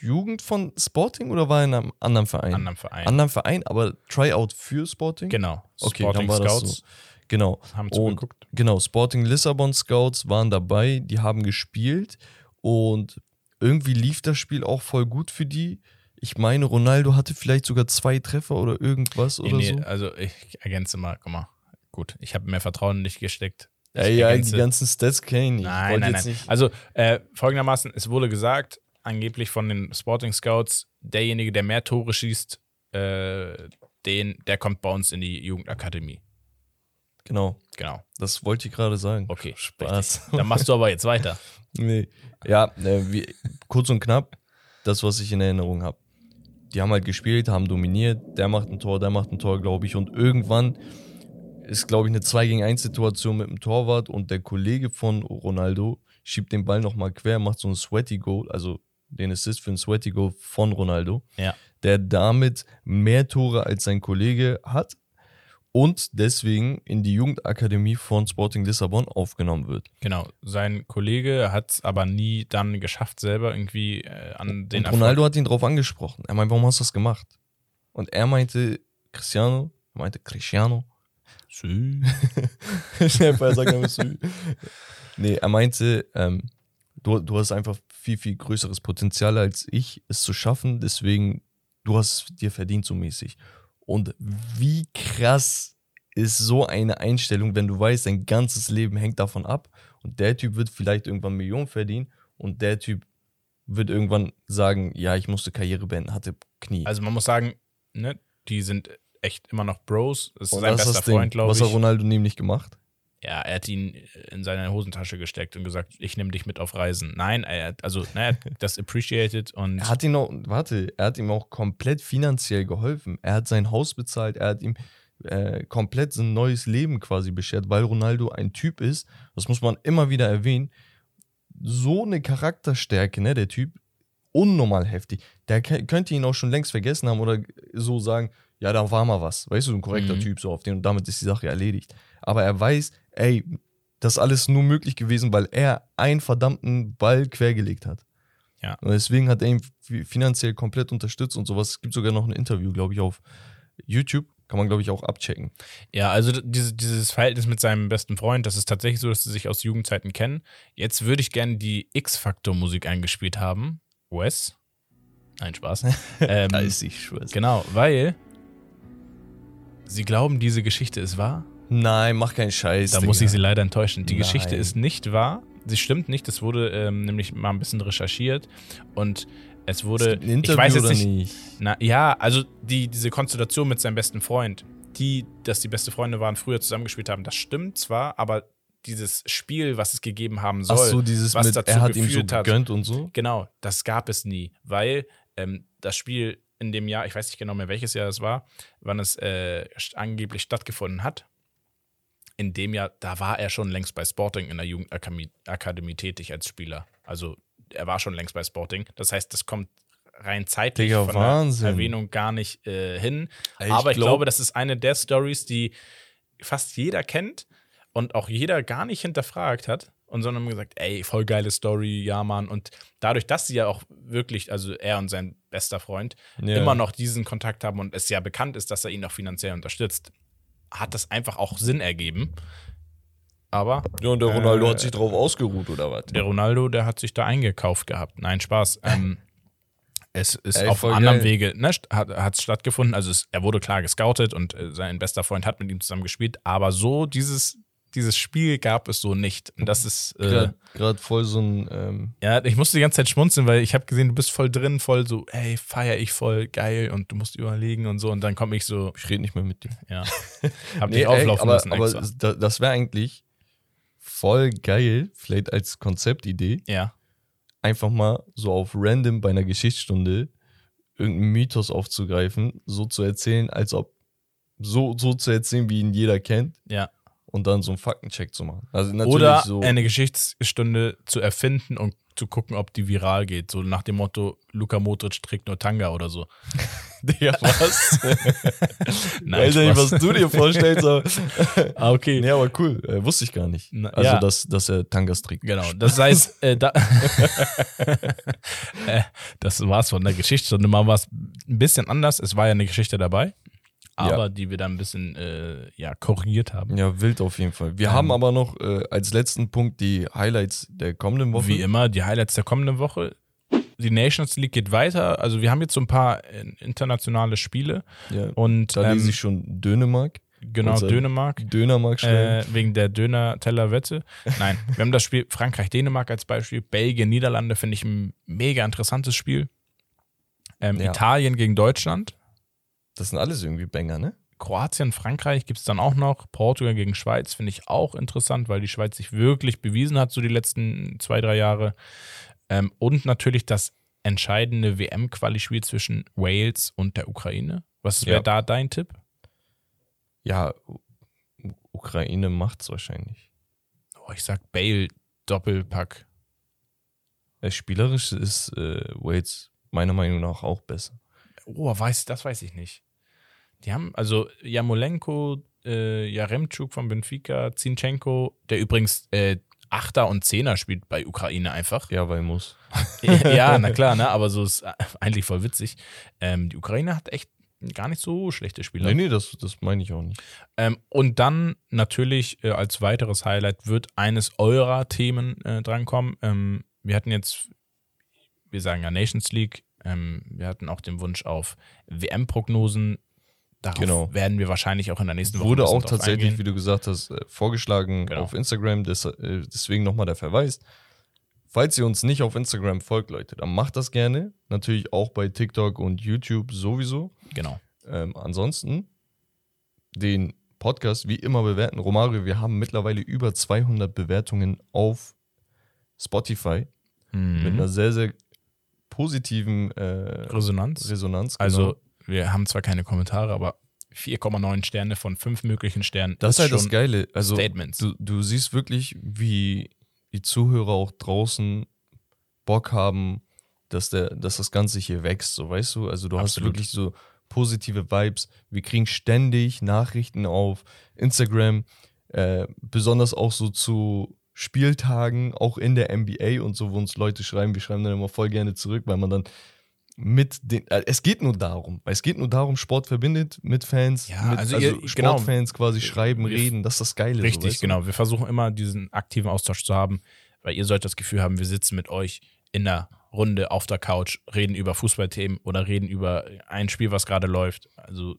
Jugend von Sporting oder war er in einem anderen Verein? Anderen Verein. Anderen Verein, aber Tryout für Sporting? genau. Okay, Sporting dann war das Scouts so. Genau. haben Und zugeguckt. genau, Sporting Lissabon Scouts waren dabei, die haben gespielt und irgendwie lief das Spiel auch voll gut für die. Ich meine, Ronaldo hatte vielleicht sogar zwei Treffer oder irgendwas Nee, oder nee, so. also ich ergänze mal, guck mal. Gut, ich habe mehr Vertrauen in dich gesteckt. Ich Ey, ja, die ergänze- ganzen Stats kenne ich Nein, nein, nein. Also äh, folgendermaßen, es wurde gesagt, angeblich von den Sporting Scouts, derjenige, der mehr Tore schießt, äh, den, der kommt bei uns in die Jugendakademie. Genau, Genau. das wollte ich gerade sagen. Okay, Spaß. Dann machst du aber jetzt weiter. [laughs] Nee. Ja, äh, wie, kurz und knapp, das, was ich in Erinnerung habe. Die haben halt gespielt, haben dominiert, der macht ein Tor, der macht ein Tor, glaube ich. Und irgendwann ist, glaube ich, eine 2 gegen 1 Situation mit dem Torwart und der Kollege von Ronaldo schiebt den Ball nochmal quer, macht so ein Sweaty Goal, also den Assist für ein Sweaty Goal von Ronaldo, Ja. der damit mehr Tore als sein Kollege hat und deswegen in die Jugendakademie von Sporting Lissabon aufgenommen wird. Genau. Sein Kollege hat es aber nie dann geschafft, selber irgendwie äh, an den und Ronaldo hat ihn drauf angesprochen. Er meinte, warum hast du das gemacht? Und er meinte, Cristiano, er meinte, Cristiano. Sü. [laughs] Sagt er Sü. Nee, er meinte, ähm, du, du hast einfach viel, viel größeres Potenzial als ich, es zu schaffen. Deswegen, du hast es dir verdient so mäßig. Und wie krass ist so eine Einstellung, wenn du weißt, dein ganzes Leben hängt davon ab und der Typ wird vielleicht irgendwann Millionen verdienen und der Typ wird irgendwann sagen, ja, ich musste Karriere beenden, hatte Knie. Also man muss sagen, ne, die sind echt immer noch Bros. Das ist Und sein bester. Freund, glaube Was ich. hat Ronaldo nämlich gemacht? Ja, er hat ihn in seine Hosentasche gesteckt und gesagt, ich nehme dich mit auf Reisen. Nein, er hat, also, er hat [laughs] das appreciated und Er hat ihn auch, warte, er hat ihm auch komplett finanziell geholfen. Er hat sein Haus bezahlt, er hat ihm äh, komplett so ein neues Leben quasi beschert, weil Ronaldo ein Typ ist, das muss man immer wieder erwähnen, so eine Charakterstärke, ne, der Typ, unnormal heftig. Der könnte ihn auch schon längst vergessen haben oder so sagen, ja, da war mal was. Weißt du, so ein korrekter Mhm. Typ, so auf den und damit ist die Sache erledigt. Aber er weiß, ey, das ist alles nur möglich gewesen, weil er einen verdammten Ball quergelegt hat. Ja. Und deswegen hat er ihn fi- finanziell komplett unterstützt und sowas. Es gibt sogar noch ein Interview, glaube ich, auf YouTube. Kann man, glaube ich, auch abchecken. ja, also diese, dieses Verhältnis mit seinem besten Freund, das ist tatsächlich so, dass sie sich aus Jugendzeiten kennen. Jetzt würde ich gerne die X-Factor-Musik eingespielt haben. Wes? Nein, Spaß. [laughs] ähm, sie, ich schwör's. genau, weil sie glauben, diese Geschichte ist wahr. Nein, mach keinen Scheiß. Da Digga. muss ich sie leider enttäuschen. Die Nein. Geschichte ist nicht wahr. Sie stimmt nicht. Das wurde ähm, nämlich mal ein bisschen recherchiert und es Es wurde. Interview ich weiß jetzt nicht. nicht. Na ja, also die, diese Konstellation mit seinem besten Freund, die, dass die beste Freunde waren, früher zusammengespielt haben, das stimmt zwar, aber dieses Spiel, was es gegeben haben soll, Ach so, dieses was mit, dazu er hat ihm so geführt hat. gegönnt und so. Genau, das gab es nie, weil ähm, das Spiel in dem Jahr, ich weiß nicht genau mehr welches Jahr es war, wann es äh, angeblich stattgefunden hat. In dem Jahr, da war er schon längst bei Sporting in der Jugendakademie Akademie tätig als Spieler. Also er war schon längst bei Sporting. Das heißt, das kommt rein zeitlich Digga, von Wahnsinn. der Erwähnung gar nicht äh, hin. Ey, Aber ich glaub- glaube, das ist eine der Stories, die fast jeder kennt und auch jeder gar nicht hinterfragt hat und sondern gesagt, ey, voll geile Story, ja, Mann. Und dadurch, dass sie ja auch wirklich, also er und sein bester Freund, Ja. immer noch diesen Kontakt haben und es ja bekannt ist, dass er ihn auch finanziell unterstützt, hat das einfach auch Sinn ergeben. Aber Ja, und der Ronaldo Äh, hat sich drauf ausgeruht, oder was? der Ronaldo, der hat sich da eingekauft gehabt. Nein, Spaß. [laughs] Ähm, es ist Ey, auf anderem geil. Wege, ne, hat es stattgefunden. Also es, er wurde klar gescoutet und äh, sein bester Freund hat mit ihm zusammen gespielt. Aber so dieses, dieses Spiel gab es so nicht. Und das ist, äh, Gerade voll so ein, ähm, ja, ich musste die ganze Zeit schmunzeln, weil ich habe gesehen, du bist voll drin, voll so, ey, feier ich voll, geil und du musst überlegen und so. Und dann komme ich so, ich rede nicht mehr mit dir. ja, [laughs] hab Nee, dich auflaufen aber, lassen aber extra. da, das wäre eigentlich voll geil, vielleicht als Konzeptidee, Ja, einfach mal so auf random bei einer Geschichtsstunde irgendeinen Mythos aufzugreifen, so zu erzählen, als ob so, so zu erzählen, wie ihn jeder kennt Ja. Und dann so einen Faktencheck zu machen. Also natürlich Oder so. eine Geschichtsstunde zu erfinden und zu gucken, ob die viral geht. So nach dem Motto, Luka Modric trägt nur Tanga oder so. [laughs] Digga, was? [laughs] Nein, Weiß ja nicht, was du dir vorstellst, aber. [laughs] Ah, okay. nee, aber cool. Äh, wusste ich gar nicht. Na, also, ja. dass, dass er Tangas trägt. Genau, das heißt, äh, da äh, das war's von der Geschichtsstunde. Mal war es ein bisschen anders. Es war ja eine Geschichte dabei, aber Ja. die wir dann ein bisschen äh, ja, korrigiert haben. Ja, wild auf jeden Fall. Wir Ähm. haben aber noch äh, als letzten Punkt die Highlights der kommenden Woche. Wie immer, die Highlights der kommenden Woche. Die Nations League geht weiter. Also wir haben jetzt so ein paar äh, internationale Spiele Ja, und da ähm, lese ich schon Dänemark. genau unser Dänemark. Dönermark schreiben. Äh, wegen der Döner-Teller-Wette. Nein, wir haben das Spiel Frankreich-Dänemark als Beispiel. Belgien-Niederlande finde ich ein mega interessantes Spiel. Ähm, Ja. Italien gegen Deutschland. Das sind alles irgendwie Banger, ne? Kroatien, Frankreich gibt es dann auch noch. Portugal gegen Schweiz finde ich auch interessant, weil die Schweiz sich wirklich bewiesen hat, so die letzten zwei, drei Jahre. Ähm, und natürlich das entscheidende WM-Quali-Spiel zwischen Wales und der Ukraine. Was wäre Ja. da dein Tipp? Ja, Ukraine macht's wahrscheinlich. Oh, ich sag Bale Doppelpack. Äh, spielerisch ist äh, Wales meiner Meinung nach auch besser. Oh, weiß, das weiß ich nicht. Die haben, also Jamolenko, äh, Jaremczuk von Benfica, Zinchenko, der übrigens äh, Achter und Zehner spielt bei Ukraine einfach. Ja, weil muss. ja, na [laughs] klar, ne? aber so ist eigentlich voll witzig. Ähm, die Ukraine hat echt gar nicht so schlechte Spieler. Nee, nee, das, das meine ich auch nicht. Ähm, und dann natürlich äh, als weiteres Highlight wird eines eurer Themen äh, drankommen. Ähm, wir hatten jetzt, wir sagen ja Nations League, ähm, wir hatten auch den Wunsch auf WM-Prognosen. Darauf Genau. werden wir wahrscheinlich auch in der nächsten Woche Wurde auch tatsächlich, eingehen. wie du gesagt hast, äh, vorgeschlagen Genau. auf Instagram. Äh, deswegen nochmal der Verweis. Falls ihr uns nicht auf Instagram folgt, Leute, dann macht das gerne. Natürlich auch bei TikTok und YouTube sowieso. Genau. Ähm, ansonsten den Podcast wie immer bewerten. Romario, wir haben mittlerweile über 200 Bewertungen auf Spotify mit Mhm. einer sehr, sehr positiven äh, Resonanz. Resonanz. genau. Also, wir haben zwar keine Kommentare, aber 4,9 Sterne von fünf möglichen Sternen. das ist halt das schon Geile. Also Statements. du, du siehst wirklich, wie die Zuhörer auch draußen Bock haben, dass, der, dass das Ganze hier wächst, so weißt du? Also du hast Absolut. wirklich so positive Vibes. Wir kriegen ständig Nachrichten auf Instagram, äh, besonders auch so zu Spieltagen, auch in der NBA und so, wo uns Leute schreiben, wir schreiben dann immer voll gerne zurück, weil man dann mit den, äh, es geht nur darum, es geht nur darum, Sport verbindet mit Fans, Ja, mit, also also, ihr- genau. Sportfans quasi schreiben, reden, das ist das Geile. so, Richtig, weißt du? genau. Wir versuchen immer diesen aktiven Austausch zu haben, weil ihr sollt das Gefühl haben, wir sitzen mit euch in der Runde auf der Couch, reden über Fußballthemen oder reden über ein Spiel, was gerade läuft. Also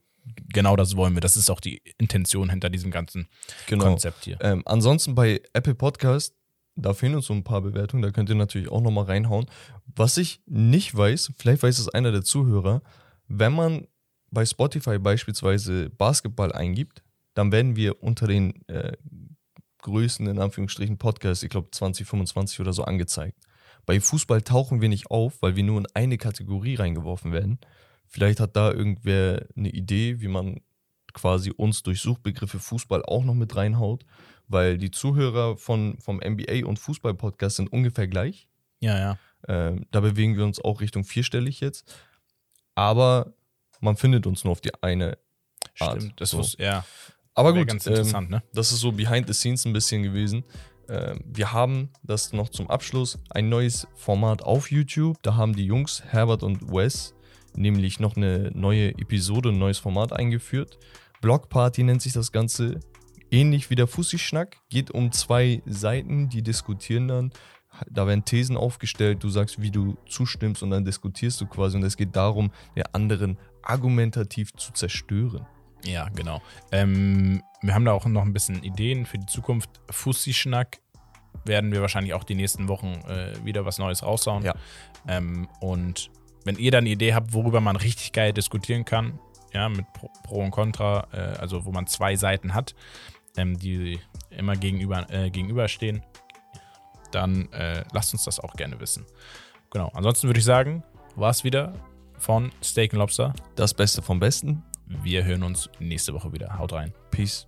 genau das wollen wir. Das ist auch die Intention hinter diesem ganzen Genau. Konzept hier. Ähm, ansonsten bei Apple Podcast, da fehlen uns so ein paar Bewertungen, da könnt ihr natürlich auch nochmal reinhauen. Was ich nicht weiß, vielleicht weiß es einer der Zuhörer, wenn man bei Spotify beispielsweise Basketball eingibt, dann werden wir unter den äh, größten, in Anführungsstrichen, Podcasts, ich glaube 2025 oder so, angezeigt. Bei Fußball tauchen wir nicht auf, weil wir nur in eine Kategorie reingeworfen werden. Vielleicht hat da irgendwer eine Idee, wie man quasi uns durch Suchbegriffe Fußball auch noch mit reinhaut, weil die Zuhörer von, vom NBA und Fußball-Podcast sind ungefähr gleich. Ja, ja. Ähm, da bewegen wir uns auch Richtung vierstellig jetzt. Aber man findet uns nur auf die eine Art. Stimmt. Das so. muss, ja. Aber gut, ganz ähm, interessant, ne? das ist so behind the scenes ein bisschen gewesen. Ähm, wir haben das noch zum Abschluss ein neues Format auf YouTube. Da haben die Jungs Herbert und Wes nämlich noch eine neue Episode, ein neues Format eingeführt. Blockparty nennt sich das Ganze. Ähnlich wie der Fussi-Schnack. Geht um zwei Seiten, die diskutieren dann. Da werden Thesen aufgestellt, du sagst, wie du zustimmst und dann diskutierst du quasi. Und es geht darum, der anderen argumentativ zu zerstören. Ja, genau. Ähm, wir haben da auch noch ein bisschen Ideen für die Zukunft. Fussi-Schnack werden wir wahrscheinlich auch die nächsten Wochen äh, wieder was Neues raushauen. Ja. Ähm, und wenn ihr dann eine Idee habt, worüber man richtig geil diskutieren kann, ja, mit Pro, Pro und Contra, äh, also wo man zwei Seiten hat, ähm, die immer gegenüber, äh, gegenüberstehen, dann äh, lasst uns das auch gerne wissen. Genau. Ansonsten würde ich sagen, war es wieder von Steak and Lobster. Das Beste vom Besten. wir hören uns nächste Woche wieder. Haut rein. Peace.